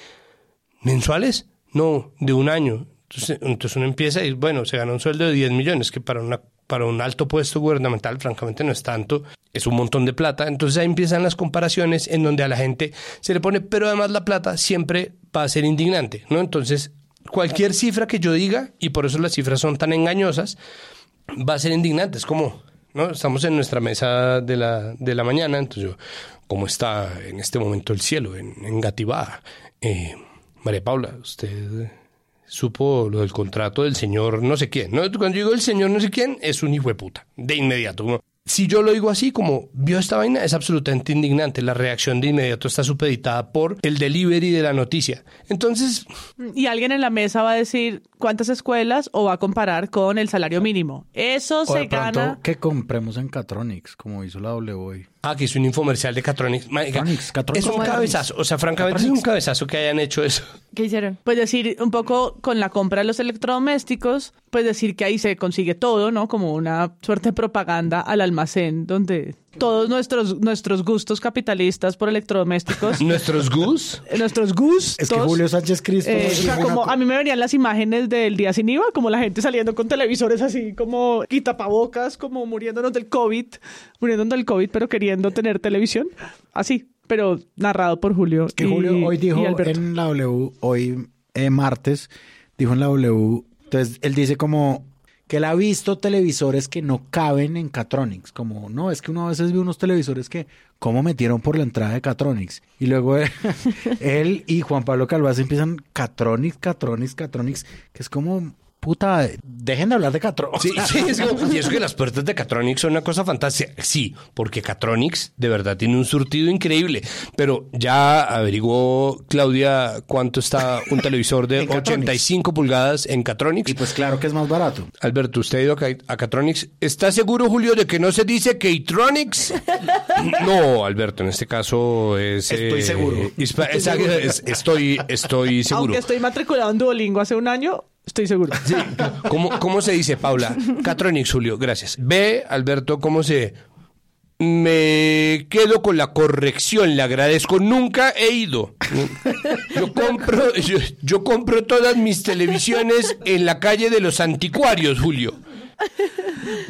¿Mensuales? No, de un año. Entonces, uno empieza y, bueno, se gana un sueldo de 10 millones, que para, una, para un alto puesto gubernamental, francamente, no es tanto, es un montón de plata. Entonces ahí empiezan las comparaciones en donde a la gente se le pone, pero además la plata siempre va a ser indignante, ¿no? Entonces, cualquier cifra que yo diga, y por eso las cifras son tan engañosas, va a ser indignante. Es como, ¿no? Estamos en nuestra mesa de la, de la mañana, entonces yo, ¿cómo está en este momento el cielo en, en Gativá? Eh, María Paula, usted supo lo del contrato del señor no sé quién. ¿no? Cuando digo el señor no sé quién, es un hijo de puta, de inmediato. Si yo lo digo así, como vio esta vaina, es absolutamente indignante. La reacción de inmediato está supeditada por el delivery de la noticia. Entonces... Y alguien en la mesa va a decir cuántas escuelas o va a comparar con el salario mínimo. Eso se gana... que compremos en Catronics, como hizo la W Ah, que es un infomercial de Catronics. Es un cabezazo. O sea, francamente es un cabezazo que hayan hecho eso. ¿Qué hicieron? Pues decir, un poco con la compra de los electrodomésticos, pues decir que ahí se consigue todo, ¿no? Como una suerte de propaganda al almacén donde todos nuestros, nuestros gustos capitalistas por electrodomésticos. ¿Nuestros gus? Eh, Nuestros gustos. Es que Julio Sánchez Cristo. Eh, o sea, como a mí me venían las imágenes del día sin IVA, como la gente saliendo con televisores así, como quitapabocas, como muriéndonos del COVID, muriéndonos del COVID, pero queriendo tener televisión. Así, pero narrado por Julio. que y- Julio hoy dijo y en la W, hoy eh, martes, dijo en la W, entonces él dice como que él ha visto televisores que no caben en Catronics, como no, es que uno a veces ve unos televisores que cómo metieron por la entrada de Catronics y luego él, y Juan Pablo Calvás empiezan Catronics, Catronics, Catronics, que es como puta, dejen de hablar de Catronics. Sí, sí, es como- y eso que las puertas de Catronics son una cosa fantástica. Sí, porque Catronics de verdad tiene un surtido increíble. Pero ya averiguó Claudia cuánto está un televisor de En Catronics. 85 pulgadas en Catronics. Y pues claro que es más barato. Alberto, usted ha ido a, Ca- a Catronics. ¿Está seguro, Julio, de que no se dice Keytronics? No, Alberto, en este caso es... Estoy seguro. es- es- estoy, estoy seguro. Aunque estoy matriculado en Duolingo hace un año, estoy seguro. Sí, ¿Cómo, ¿Cómo se dice, Paula? Catronics, Julio, gracias. Ve, Alberto, ¿cómo se...? Me quedo con la corrección, le agradezco. Nunca he ido. Yo compro, yo, yo compro todas mis televisiones en la calle de los anticuarios, Julio.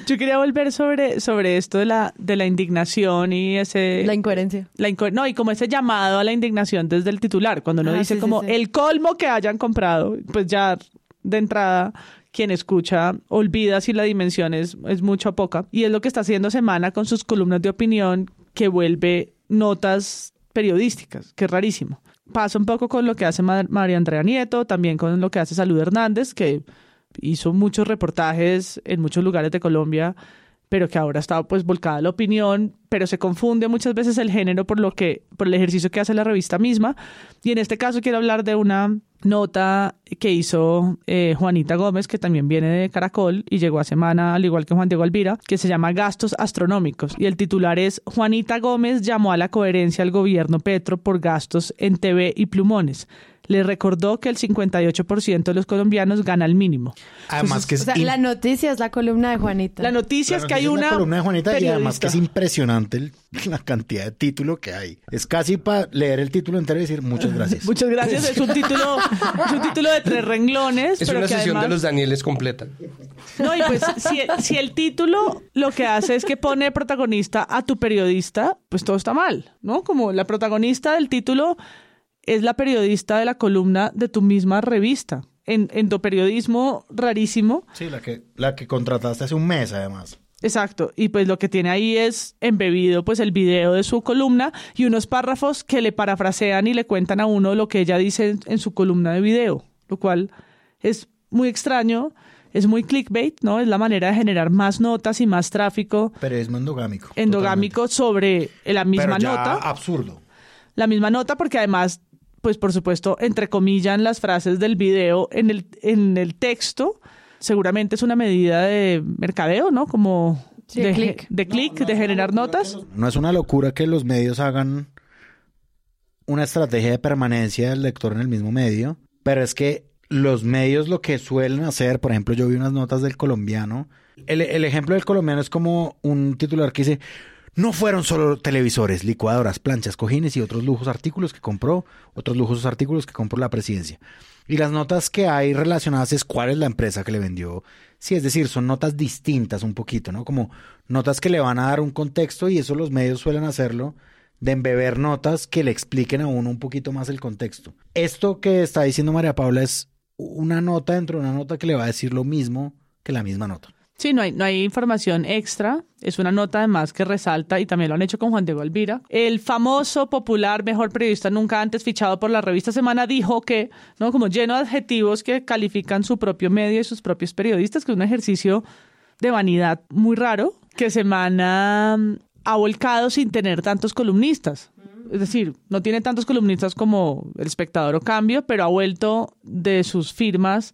Yo quería volver sobre, sobre esto de la, de la indignación y ese... La incoherencia. La inco- no, y como ese llamado a la indignación desde el titular, cuando uno Ah, dice sí, sí, como sí. el colmo que hayan comprado, pues ya de entrada quien escucha olvida si la dimensión es, es mucho o poca. Y es lo que está haciendo Semana con sus columnas de opinión que vuelve notas periodísticas, que es rarísimo. Pasa un poco con lo que hace Ma- María Andrea Nieto, también con lo que hace Salud Hernández, que hizo muchos reportajes en muchos lugares de Colombia pero que ahora está pues volcada la opinión, pero se confunde muchas veces el género por lo que por el ejercicio que hace la revista misma. Y en este caso quiero hablar de una nota que hizo eh, Juanita Gómez, que también viene de Caracol y llegó a semana, al igual que Juan Diego Alvira, que se llama Gastos Astronómicos. Y el titular es Juanita Gómez llamó a la coherencia al gobierno Petro por gastos en TV y plumones. Le recordó que el 58% de los colombianos gana el mínimo. Además que O es sea, im- la noticia es la columna de Juanita. La noticia es que hay La una columna de Juanita y además que es impresionante el- la cantidad de título que hay. Es casi para leer el título entero y decir muchas gracias. Muchas gracias. Es un título, es un título de tres renglones. Es pero una que sesión además- de los Danieles completa. No, y pues si, si el título lo que hace es que pone protagonista a tu periodista, pues todo está mal, ¿no? Como la protagonista del título es la periodista de la columna de tu misma revista. En endoperiodismo rarísimo. Sí, la que, la que contrataste hace un mes además. Exacto, y pues lo que tiene ahí es embebido pues el video de su columna y unos párrafos que le parafrasean y le cuentan a uno lo que ella dice en, en su columna de video, lo cual es muy extraño, es muy clickbait, ¿no? Es la manera de generar más notas y más tráfico Periodismo endogámico. endogámico sobre la misma Pero ya nota absurdo. la misma nota porque además, pues por supuesto, entrecomillan las frases del video en el, en el texto. Seguramente es una medida de mercadeo, ¿no? Como Sí, de de clic. de, clic, de generar notas. No es una locura que los medios hagan una estrategia de permanencia del lector en el mismo medio, pero es que los medios lo que suelen hacer, por ejemplo, yo vi unas notas del colombiano. El, el ejemplo del colombiano es como un titular que dice, no fueron solo televisores, licuadoras, planchas, cojines y otros lujos artículos que compró, otros lujos artículos que compró la presidencia. Y las notas que hay relacionadas es cuál es la empresa que le vendió. Sí, es decir, son notas distintas un poquito, ¿no? Como notas que le van a dar un contexto y eso los medios suelen hacerlo de embeber notas que le expliquen a uno un poquito más el contexto. Esto que está diciendo María Paula es una nota dentro de una nota que le va a decir lo mismo que la misma nota. Sí, no hay, no hay información extra. Es una nota además que resalta, y también lo han hecho con Juan Diego Alvira. El famoso, popular, mejor periodista nunca antes fichado por la revista Semana dijo que, ¿no? Como lleno de adjetivos que califican su propio medio y sus propios periodistas, que es un ejercicio de vanidad muy raro, que Semana mm, ha volcado sin tener tantos columnistas. Es decir, no tiene tantos columnistas como El Espectador o Cambio, pero ha vuelto de sus firmas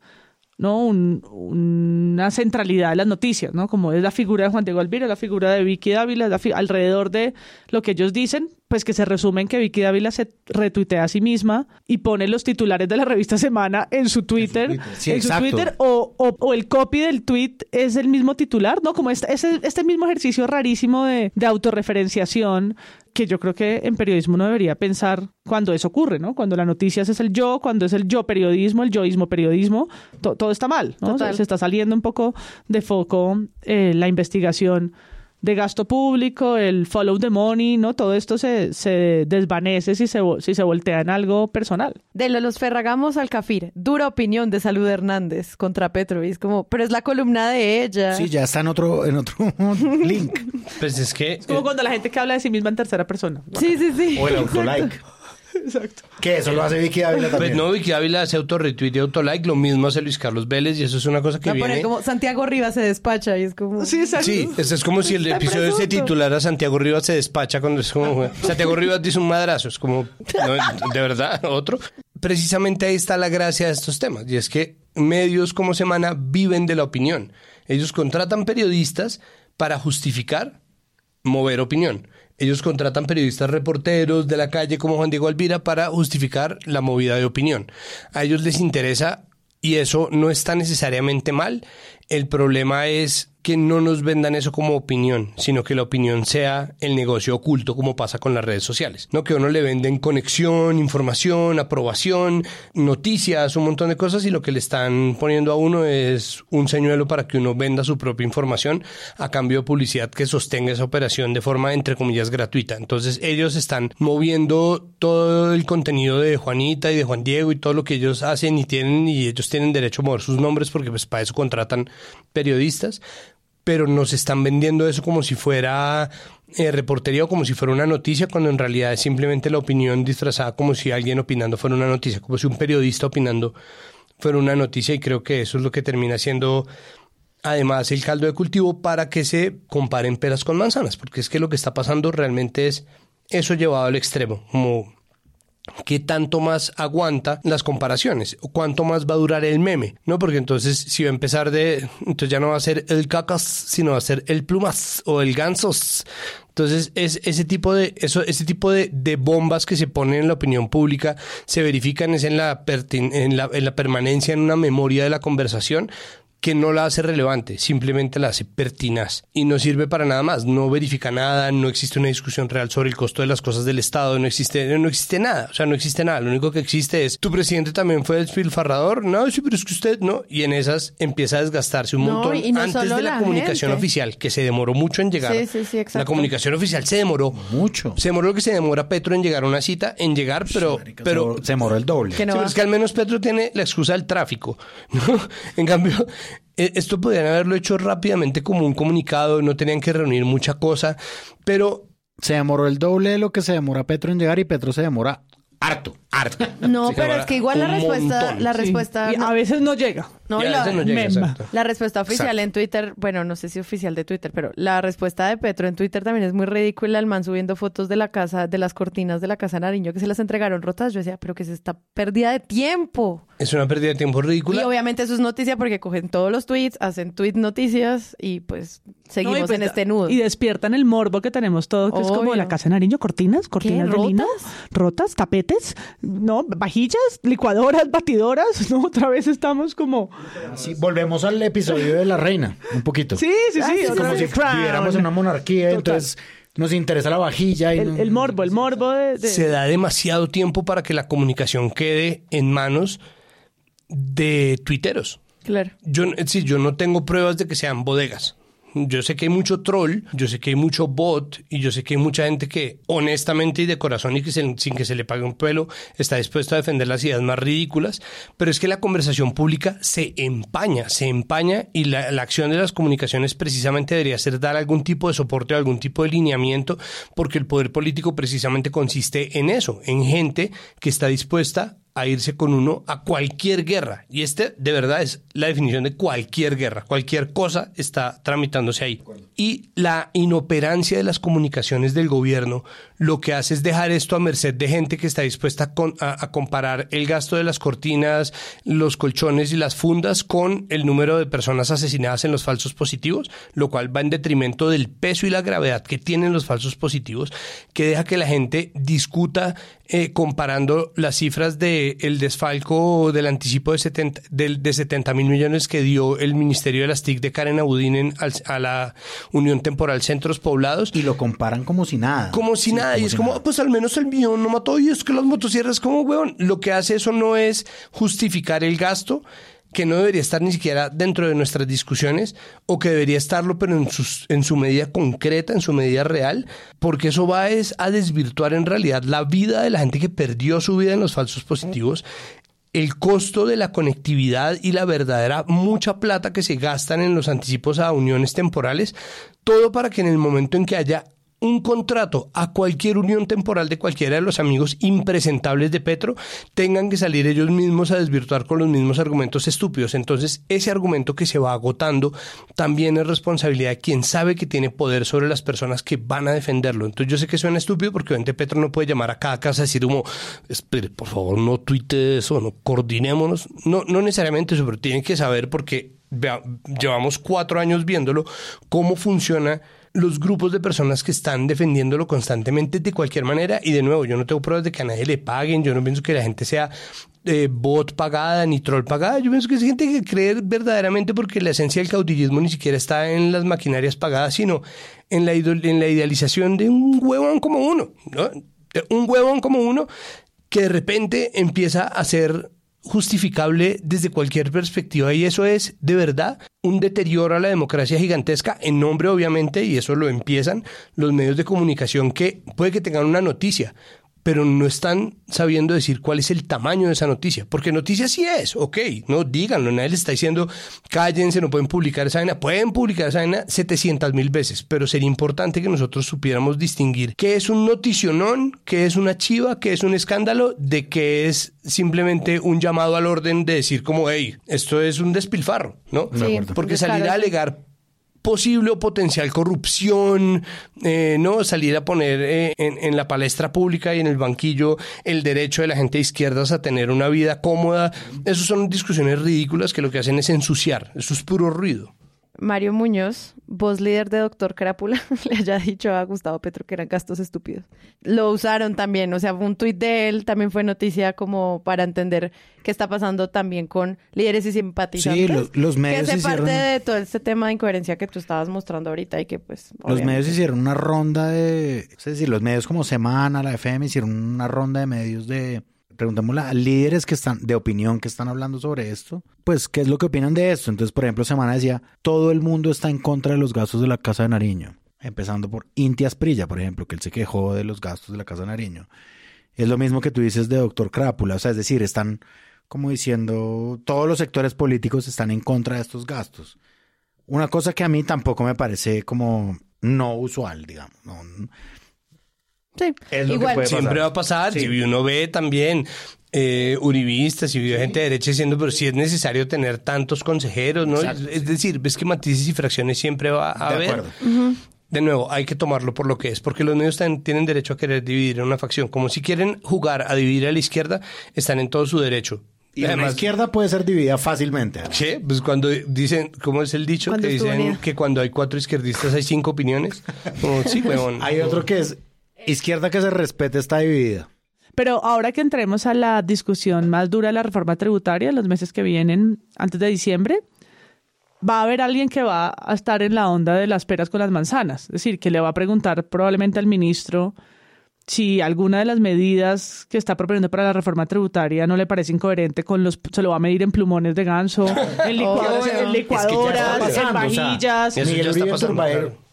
¿no? Un- una centralidad de las noticias, ¿no? Como es la figura de Juan Diego Alvira, la figura de Vicky Dávila, la alrededor de lo que ellos dicen, pues que se resume en que Vicky Dávila se retuitea a sí misma y pone los titulares de la revista Semana en su Twitter, Twitter. Sí, en su. Twitter o, o- o el copy del tweet es el mismo titular, ¿no? Como este, ese- este mismo ejercicio rarísimo de, de autorreferenciación que yo creo que en periodismo uno debería pensar cuando eso ocurre, ¿no? Cuando la noticia es el yo, cuando es el yo periodismo, el yoísmo periodismo, to- todo está mal, ¿no? Se, se está saliendo un poco de foco eh, la investigación de gasto público, el follow the money, ¿no? Todo esto se, se desvanece si se, si se voltea en algo personal. De lo- los Ferragamos al Cafir, dura opinión de Salud Hernández contra Petro. Y es como, pero es la columna de ella. Sí, ya está en otro, en otro link. Pues es que... Es como cuando la gente que habla de sí misma en tercera persona. sí, sí. sí. O el autolike. Exacto. Que eso lo hace Vicky Dávila Pues también. no, Vicky Ávila hace autorretweet y autolike, lo mismo hace Luis Carlos Vélez y eso es una cosa que Va a poner viene... como Santiago Rivas se despacha y es como... Sí, exacto. Sí, eso es como si el episodio se titulara Santiago Rivas se despacha cuando es como Santiago Rivas dice un madrazo, es como no, de verdad otro. Precisamente ahí está la gracia de estos temas y es que medios como Semana viven de la opinión. Ellos contratan periodistas para justificar mover opinión. Ellos contratan periodistas reporteros de la calle como Juan Diego Alvira para justificar la movida de opinión. A ellos les interesa y eso no está necesariamente mal. El problema es que no nos vendan eso como opinión, sino que la opinión sea el negocio oculto como pasa con las redes sociales. No que uno le venden conexión, información, aprobación, noticias, un montón de cosas y lo que le están poniendo a uno es un señuelo para que uno venda su propia información a cambio de publicidad que sostenga esa operación de forma entre comillas gratuita. Entonces ellos están moviendo todo el contenido de Juanita y de Juan Diego y todo lo que ellos hacen y tienen y ellos tienen derecho a mover sus nombres porque pues para eso contratan periodistas pero nos están vendiendo eso como si fuera eh, reportería o como si fuera una noticia, cuando en realidad es simplemente la opinión disfrazada como si alguien opinando fuera una noticia, como si un periodista opinando fuera una noticia y creo que eso es lo que termina siendo además el caldo de cultivo para que se comparen peras con manzanas, porque es que lo que está pasando realmente es eso llevado al extremo, como qué tanto más aguanta las comparaciones, o cuánto más va a durar el meme, ¿no? Porque entonces si va a empezar de, entonces ya no va a ser el cacas, sino va a ser el plumas o el gansos. Entonces es ese tipo de eso, ese tipo de, de bombas que se ponen en la opinión pública se verifican es en la, en en la permanencia en una memoria de la conversación que no la hace relevante, simplemente la hace pertinaz y no sirve para nada más, no verifica nada, no existe una discusión real sobre el costo de las cosas del Estado, no existe, no existe nada, o sea, no existe nada, lo único que existe es, ¿tu presidente también fue despilfarrador? No, sí, pero es que usted no, y en esas empieza a desgastarse un No, montón y no antes de la, la comunicación gente. oficial, que se demoró mucho en llegar. Sí, sí, sí, exacto. La comunicación oficial se demoró Mucho. Se demoró lo que se demora Petro en llegar a una cita, en llegar, pero, pero se demoró el doble. Que no Sí, pero es que al menos Petro tiene la excusa del tráfico. ¿no? En cambio, esto podrían haberlo hecho rápidamente como un comunicado, no tenían que reunir mucha cosa, pero Se demoró el doble de lo que se demora Petro en llegar y Petro se demora harto. No, pero es que igual la respuesta, montón. la respuesta, Y no- a veces no llega. no, Y a y la- veces no llega. La respuesta oficial Exacto. en Twitter, bueno, no sé si oficial de Twitter, pero la respuesta de Petro en Twitter también es muy ridícula. El man subiendo fotos de la casa, de las cortinas de la casa Nariño que se las entregaron rotas. Yo decía, pero que es esta pérdida de tiempo. Es una pérdida de tiempo Y ridícula. obviamente eso es noticia porque cogen todos los tweets, hacen tweet noticias y pues seguimos No, y pues en este nudo. Y despiertan el morbo que tenemos todos, que es como la casa de Nariño, cortinas, cortinas de lino, ¿Rotas? rotas, tapetes, no, vajillas, licuadoras, batidoras, no, otra vez estamos como Sí, volvemos al episodio de la reina, un poquito. Sí, sí, sí, como si viviéramos en una monarquía, Total. entonces nos interesa la vajilla. Y el, no- el morbo, el morbo de, de- Se da demasiado tiempo para que la comunicación quede en manos de tuiteros. Claro. Yo, sí, yo no tengo pruebas de que sean bodegas. Yo sé que hay mucho troll, yo sé que hay mucho bot y yo sé que hay mucha gente que honestamente y de corazón y que se- sin que se le pague un pelo está dispuesto a defender las ideas más ridículas, pero es que la conversación pública se empaña, se empaña y la, la acción de las comunicaciones precisamente debería ser dar algún tipo de soporte, algún tipo de lineamiento, porque el poder político precisamente consiste en eso, en gente que está dispuesta a irse con uno a cualquier guerra. Y este de verdad es la definición de cualquier guerra. Cualquier cosa está tramitándose ahí. Y la inoperancia de las comunicaciones del gobierno lo que hace es dejar esto a merced de gente que está dispuesta a, a comparar el gasto de las cortinas, los colchones y las fundas con el número de personas asesinadas en los falsos positivos, lo cual va en detrimento del peso y la gravedad que tienen los falsos positivos, que deja que la gente discuta eh, comparando las cifras del el desfalco del anticipo de 70, de, 70 mil millones que dio el Ministerio de las TIC de Karen Abudinen a la Unión Temporal Centros Poblados. Y lo comparan como si nada. Como si nada. y es como, pues al menos el millón no mató. Y es que las motosierras, como, weón, lo que hace eso no es justificar el gasto, que no debería estar ni siquiera dentro de nuestras discusiones o que debería estarlo pero en, sus, en su medida concreta, en su medida real, porque eso va a desvirtuar en realidad la vida de la gente que perdió su vida en los falsos positivos el costo de la conectividad y la verdadera mucha plata que se gastan en los anticipos a uniones temporales, todo para que en el momento en que haya un contrato a cualquier unión temporal de cualquiera de los amigos impresentables de Petro, tengan que salir ellos mismos a desvirtuar con los mismos argumentos estúpidos. Entonces, ese argumento que se va agotando también es responsabilidad de quien sabe que tiene poder sobre las personas que van a defenderlo. Entonces, yo sé que suena estúpido porque obviamente Petro no puede llamar a cada casa y decir como, por favor, no tuite eso, no coordinémonos. No, no necesariamente eso, pero tienen que saber porque llevamos cuatro años viéndolo, cómo funciona los grupos de personas que están defendiéndolo constantemente de cualquier manera. Y de nuevo, yo no tengo pruebas de que a nadie le paguen, yo no pienso que la gente sea eh, bot pagada ni troll pagada. Yo pienso que es gente que cree verdaderamente porque la esencia del caudillismo ni siquiera está en las maquinarias pagadas, sino en la, idealización de un huevón como uno, ¿no? un huevón como uno que de repente empieza a ser justificable desde cualquier perspectiva. Y eso es de verdad un deterioro a la democracia gigantesca en nombre obviamente y eso lo empiezan los medios de comunicación que puede que tengan una noticia pero no están sabiendo decir cuál es el tamaño de esa noticia. Porque noticia sí es, ok, no díganlo, nadie les está diciendo cállense, no pueden publicar esa vaina. Pueden publicar esa vaina 700 mil veces, pero sería importante que nosotros supiéramos distinguir qué es un noticionón, qué es una chiva, qué es un escándalo, de qué es simplemente un llamado al orden de decir como, hey, esto es un despilfarro, ¿no? Porque salir a alegar posible o potencial corrupción, eh, no salir a poner eh, en, en, la palestra pública y en el banquillo el derecho de la gente de izquierdas a tener una vida cómoda. Esas son discusiones ridículas que lo que hacen es ensuciar. Eso es puro ruido. Mario Muñoz, voz líder de Doctor Crápula, le haya dicho a Gustavo Petro que eran gastos estúpidos. Lo usaron también, o sea, un tuit de él también fue noticia como para entender qué está pasando también con líderes y simpatizantes. Sí, los, medios que hace parte de todo este tema de incoherencia que tú estabas mostrando ahorita y que pues... Los medios hicieron una ronda de... Es decir, los medios como Semana, la FM hicieron una ronda de medios de preguntémosle a líderes que están de opinión que están hablando sobre esto, pues qué es lo que opinan de esto. Entonces, por ejemplo, Semana decía, todo el mundo está en contra de los gastos de la Casa de Nariño, empezando por Inti Asprilla, por ejemplo, que él se quejó de los gastos de la Casa de Nariño. Es lo mismo que tú dices de Doctor Crápula, o sea, es decir, están como diciendo, todos los sectores políticos están en contra de estos gastos. Una cosa que a mí tampoco me parece como no usual, digamos. Sí, igual. Siempre va a pasar. Si uno ve también eh, uribistas y gente de derecha diciendo, pero si es necesario tener tantos consejeros, ¿no? Es decir, ves que matices y fracciones siempre va a haber. De nuevo, hay que tomarlo por lo que es, porque los medios tienen derecho a querer dividir en una facción. Como si quieren jugar a dividir a la izquierda, están en todo su derecho. Y Además, la izquierda puede ser dividida fácilmente. Sí, pues cuando dicen, ¿cómo es el dicho? Que dicen que cuando hay cuatro izquierdistas hay cinco opiniones. sí, Hay otro que es Izquierda que se respete está dividida. Pero ahora que entremos a la discusión más dura de la reforma tributaria, los meses que vienen antes de diciembre, va a haber alguien que va a estar en la onda de las peras con las manzanas. Es decir, que le va a preguntar probablemente al ministro si alguna de las medidas que está proponiendo para la reforma tributaria no le parece incoherente con los se lo va a medir en plumones de ganso, en licuadoras, en, vajillas.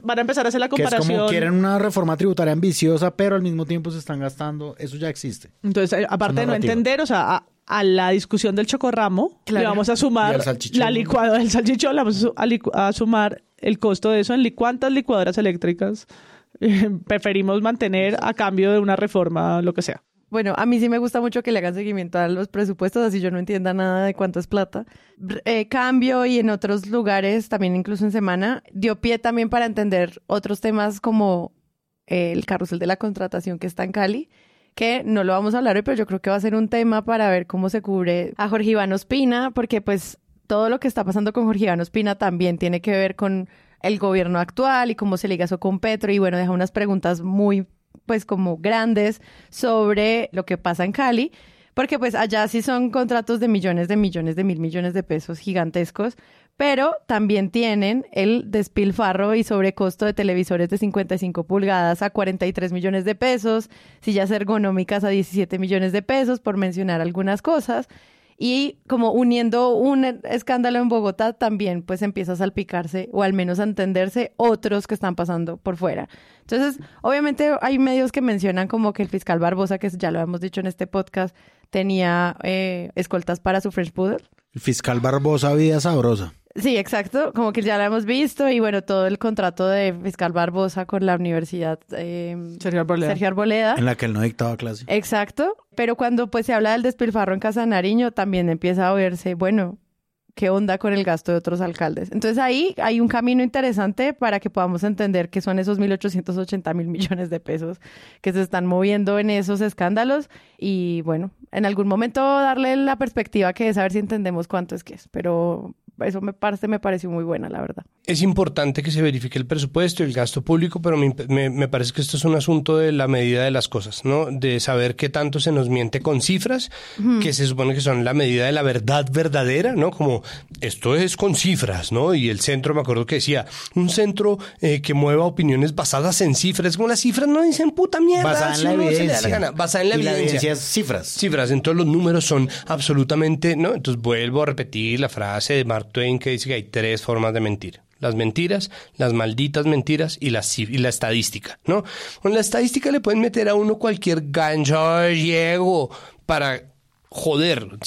Van a empezar a hacer la comparación. es como quieren una reforma tributaria ambiciosa, pero al mismo tiempo se están gastando. Eso ya existe. Entonces, eh, aparte de no entender, o sea, a, la discusión del chocorramo, le vamos a sumar la licuadora del salchichón, le vamos a, sumar el costo de eso en cuántas licuadoras eléctricas preferimos mantener a cambio de una reforma, lo que sea. Bueno, a mí sí me gusta mucho que le hagan seguimiento a los presupuestos, así yo no entienda nada de cuánto es plata. Eh, cambio y en otros lugares, también incluso en semana, dio pie también para entender otros temas como el carrusel de la contratación que está en Cali, que no lo vamos a hablar hoy, pero yo creo que va a ser un tema para ver cómo se cubre a Jorge Iván Ospina, porque pues todo lo que está pasando con Jorge Iván Ospina también tiene que ver con el gobierno actual y cómo se liga eso con Petro y bueno, deja unas preguntas muy pues como grandes sobre lo que pasa en Cali, porque pues allá sí son contratos de millones de millones de mil millones de pesos gigantescos, pero también tienen el despilfarro y sobrecosto de televisores de 55 pulgadas a 43 millones de pesos, sillas ergonómicas a 17 millones de pesos, por mencionar algunas cosas. Y como uniendo un escándalo en Bogotá, también pues empieza a salpicarse o al menos a entenderse otros que están pasando por fuera. Entonces, obviamente hay medios que mencionan como que el fiscal Barbosa, que ya lo hemos dicho en este podcast, tenía eh, escoltas para su French Poodle. El fiscal Barbosa, vida sabrosa. Sí, exacto, como que ya lo hemos visto y bueno, todo el contrato de fiscal Barbosa con la universidad eh, Sergio Arboleda. Sergio Arboleda. En la que él no dictaba clase. Exacto, pero cuando pues se habla del despilfarro en Casa Nariño también empieza a verse, bueno, qué onda con el gasto de otros alcaldes. Entonces ahí hay un camino interesante para que podamos entender qué son esos 1.880 mil millones de pesos que se están moviendo en esos escándalos y bueno, en algún momento darle la perspectiva que es a ver si entendemos cuánto es que es, pero eso me parece, me pareció muy buena, la verdad. Es importante que se verifique el presupuesto y el gasto público, pero me, me, me, parece que esto es un asunto de la medida de las cosas, ¿no? De saber qué tanto se nos miente con cifras, que se supone que son la medida de la verdad verdadera, ¿no? Como esto es con cifras, ¿no? Y el centro, me acuerdo que decía, un centro eh, que mueva opiniones basadas en cifras, como las cifras no dicen puta mierda. Basada en la evidencia. La Basada en la y evidencia. la evidencia es cifras. Cifras, entonces los números son absolutamente, ¿no? Entonces vuelvo a repetir la frase de Mark Twain que dice que hay tres formas de mentir. Las mentiras, las malditas mentiras y la, y la estadística, ¿no? Con la estadística le pueden meter a uno cualquier gancho ciego para joder,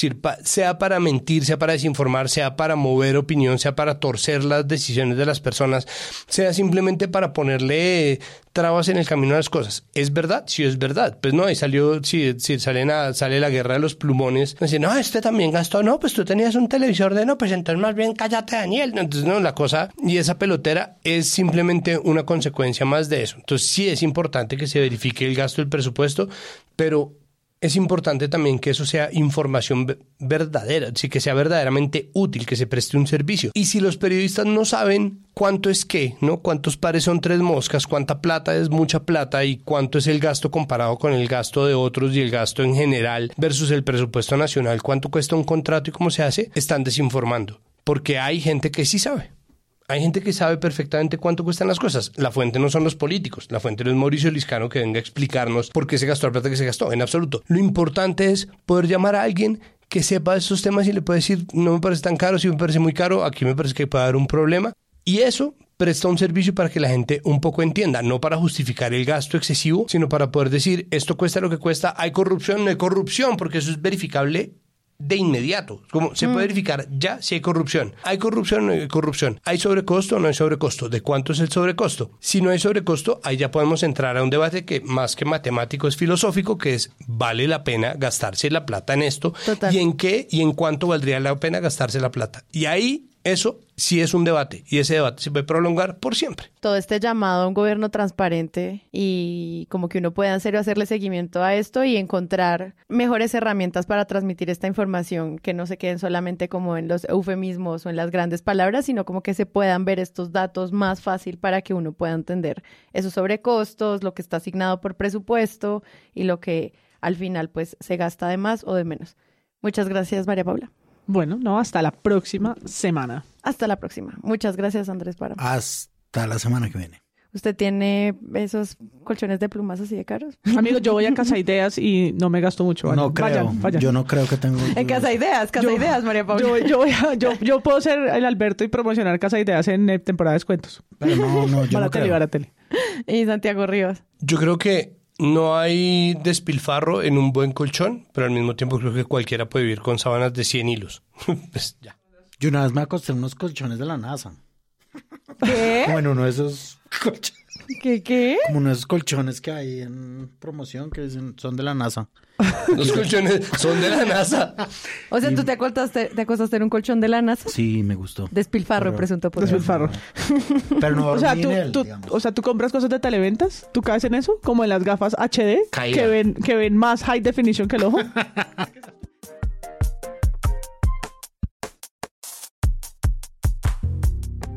sea para mentir, sea para desinformar, sea para mover opinión, sea para torcer las decisiones de las personas, sea simplemente para ponerle trabas en el camino a las cosas. ¿Es verdad? Sí, es verdad. Pues no, ahí salió, si, si salen a, sale la guerra de los plumones, dicen, no, este también gastó, no, pues tú tenías un televisor de no, pues entonces más bien cállate, Daniel. Entonces, no, la cosa, y esa pelotera es simplemente una consecuencia más de eso. Entonces, sí es importante que se verifique el gasto del presupuesto, pero es importante también que eso sea información verdadera, sí, que sea verdaderamente útil, que se preste un servicio. Y si los periodistas no saben cuánto es qué, ¿no? Cuántos pares son tres moscas, cuánta plata es mucha plata y cuánto es el gasto comparado con el gasto de otros y el gasto en general versus el presupuesto nacional, cuánto cuesta un contrato y cómo se hace, están desinformando. Porque hay gente que sí sabe. Hay gente que sabe perfectamente cuánto cuestan las cosas. La fuente no son los políticos. La fuente no es Mauricio Liscano que venga a explicarnos por qué se gastó la plata que se gastó. En absoluto. Lo importante es poder llamar a alguien que sepa de esos temas y le puede decir, no me parece tan caro, si me parece muy caro, aquí me parece que puede haber un problema. Y eso presta un servicio para que la gente un poco entienda, no para justificar el gasto excesivo, sino para poder decir, esto cuesta lo que cuesta, hay corrupción, no hay corrupción, porque eso es verificable de inmediato. Como se puede verificar ya si hay corrupción. ¿Hay corrupción o no hay corrupción? ¿Hay sobrecosto o no hay sobrecosto? ¿De cuánto es el sobrecosto? Si no hay sobrecosto, ahí ya podemos entrar a un debate que más que matemático es filosófico, que es ¿vale la pena gastarse la plata en esto? Total. ¿Y en qué y en cuánto valdría la pena gastarse la plata? Y ahí eso sí es un debate y ese debate se puede prolongar por siempre. Todo este llamado a un gobierno transparente y como que uno pueda hacerle seguimiento a esto y encontrar mejores herramientas para transmitir esta información que no se queden solamente como en los eufemismos o en las grandes palabras, sino como que se puedan ver estos datos más fácil para que uno pueda entender esos sobrecostos, lo que está asignado por presupuesto y lo que al final pues se gasta de más o de menos. Muchas gracias, María Paula. Bueno, no, hasta la próxima semana. Hasta la próxima. Muchas gracias, Andrés Para. Hasta la semana que viene. ¿Usted tiene esos colchones de plumas así de caros? Amigo, yo voy a Casa Ideas y no me gasto mucho. No creo. Vayan, vayan. Yo no creo que tengo. En Casa Ideas, Casa Yo- Ideas, María Paula. Yo, yo, voy a- yo, yo puedo ser el Alberto y promocionar Casa Ideas en eh, temporada de descuentos. Pero no, no, yo no Barateli, creo. barateli. Y Santiago Rivas. Yo creo que no hay despilfarro en un buen colchón, pero al mismo tiempo creo que cualquiera puede vivir con sábanas de 100 hilos. pues ya. Yo una vez me acosté en unos colchones de la NASA. ¿Qué? Como en uno de esos colchones. ¿Qué qué? Como unos colchones que hay en promoción que dicen- son de la NASA. Los colchones son de la NASA. O sea, tú te acostaste, te acostaste en un colchón de la NASA. Sí, me gustó. Despilfarro, Pero- presunto por Despilfarro. Pero no O sea, dormí tú, en él, tú- digamos. o sea, tú compras cosas de televentas, tú caes en eso, como en las gafas HD, que ven, que ven más high definition que el ojo.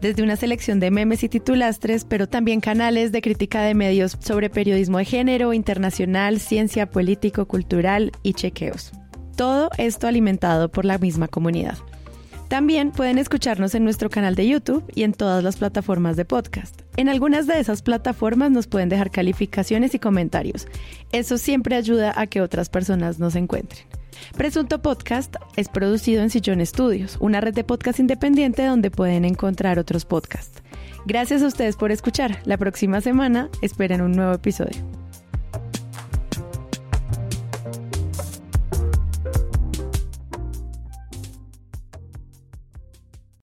desde una selección de memes y titulastres, pero también canales de crítica de medios sobre periodismo de género, internacional, ciencia, político, cultural y chequeos. Todo esto alimentado por la misma comunidad. También pueden escucharnos en nuestro canal de YouTube y en todas las plataformas de podcast. En algunas de esas plataformas nos pueden dejar calificaciones y comentarios. Eso siempre ayuda a que otras personas nos encuentren. Presunto Podcast es producido en Sillón Studios, una red de podcast independiente donde pueden encontrar otros podcasts. Gracias a ustedes por escuchar. La próxima semana esperen un nuevo episodio.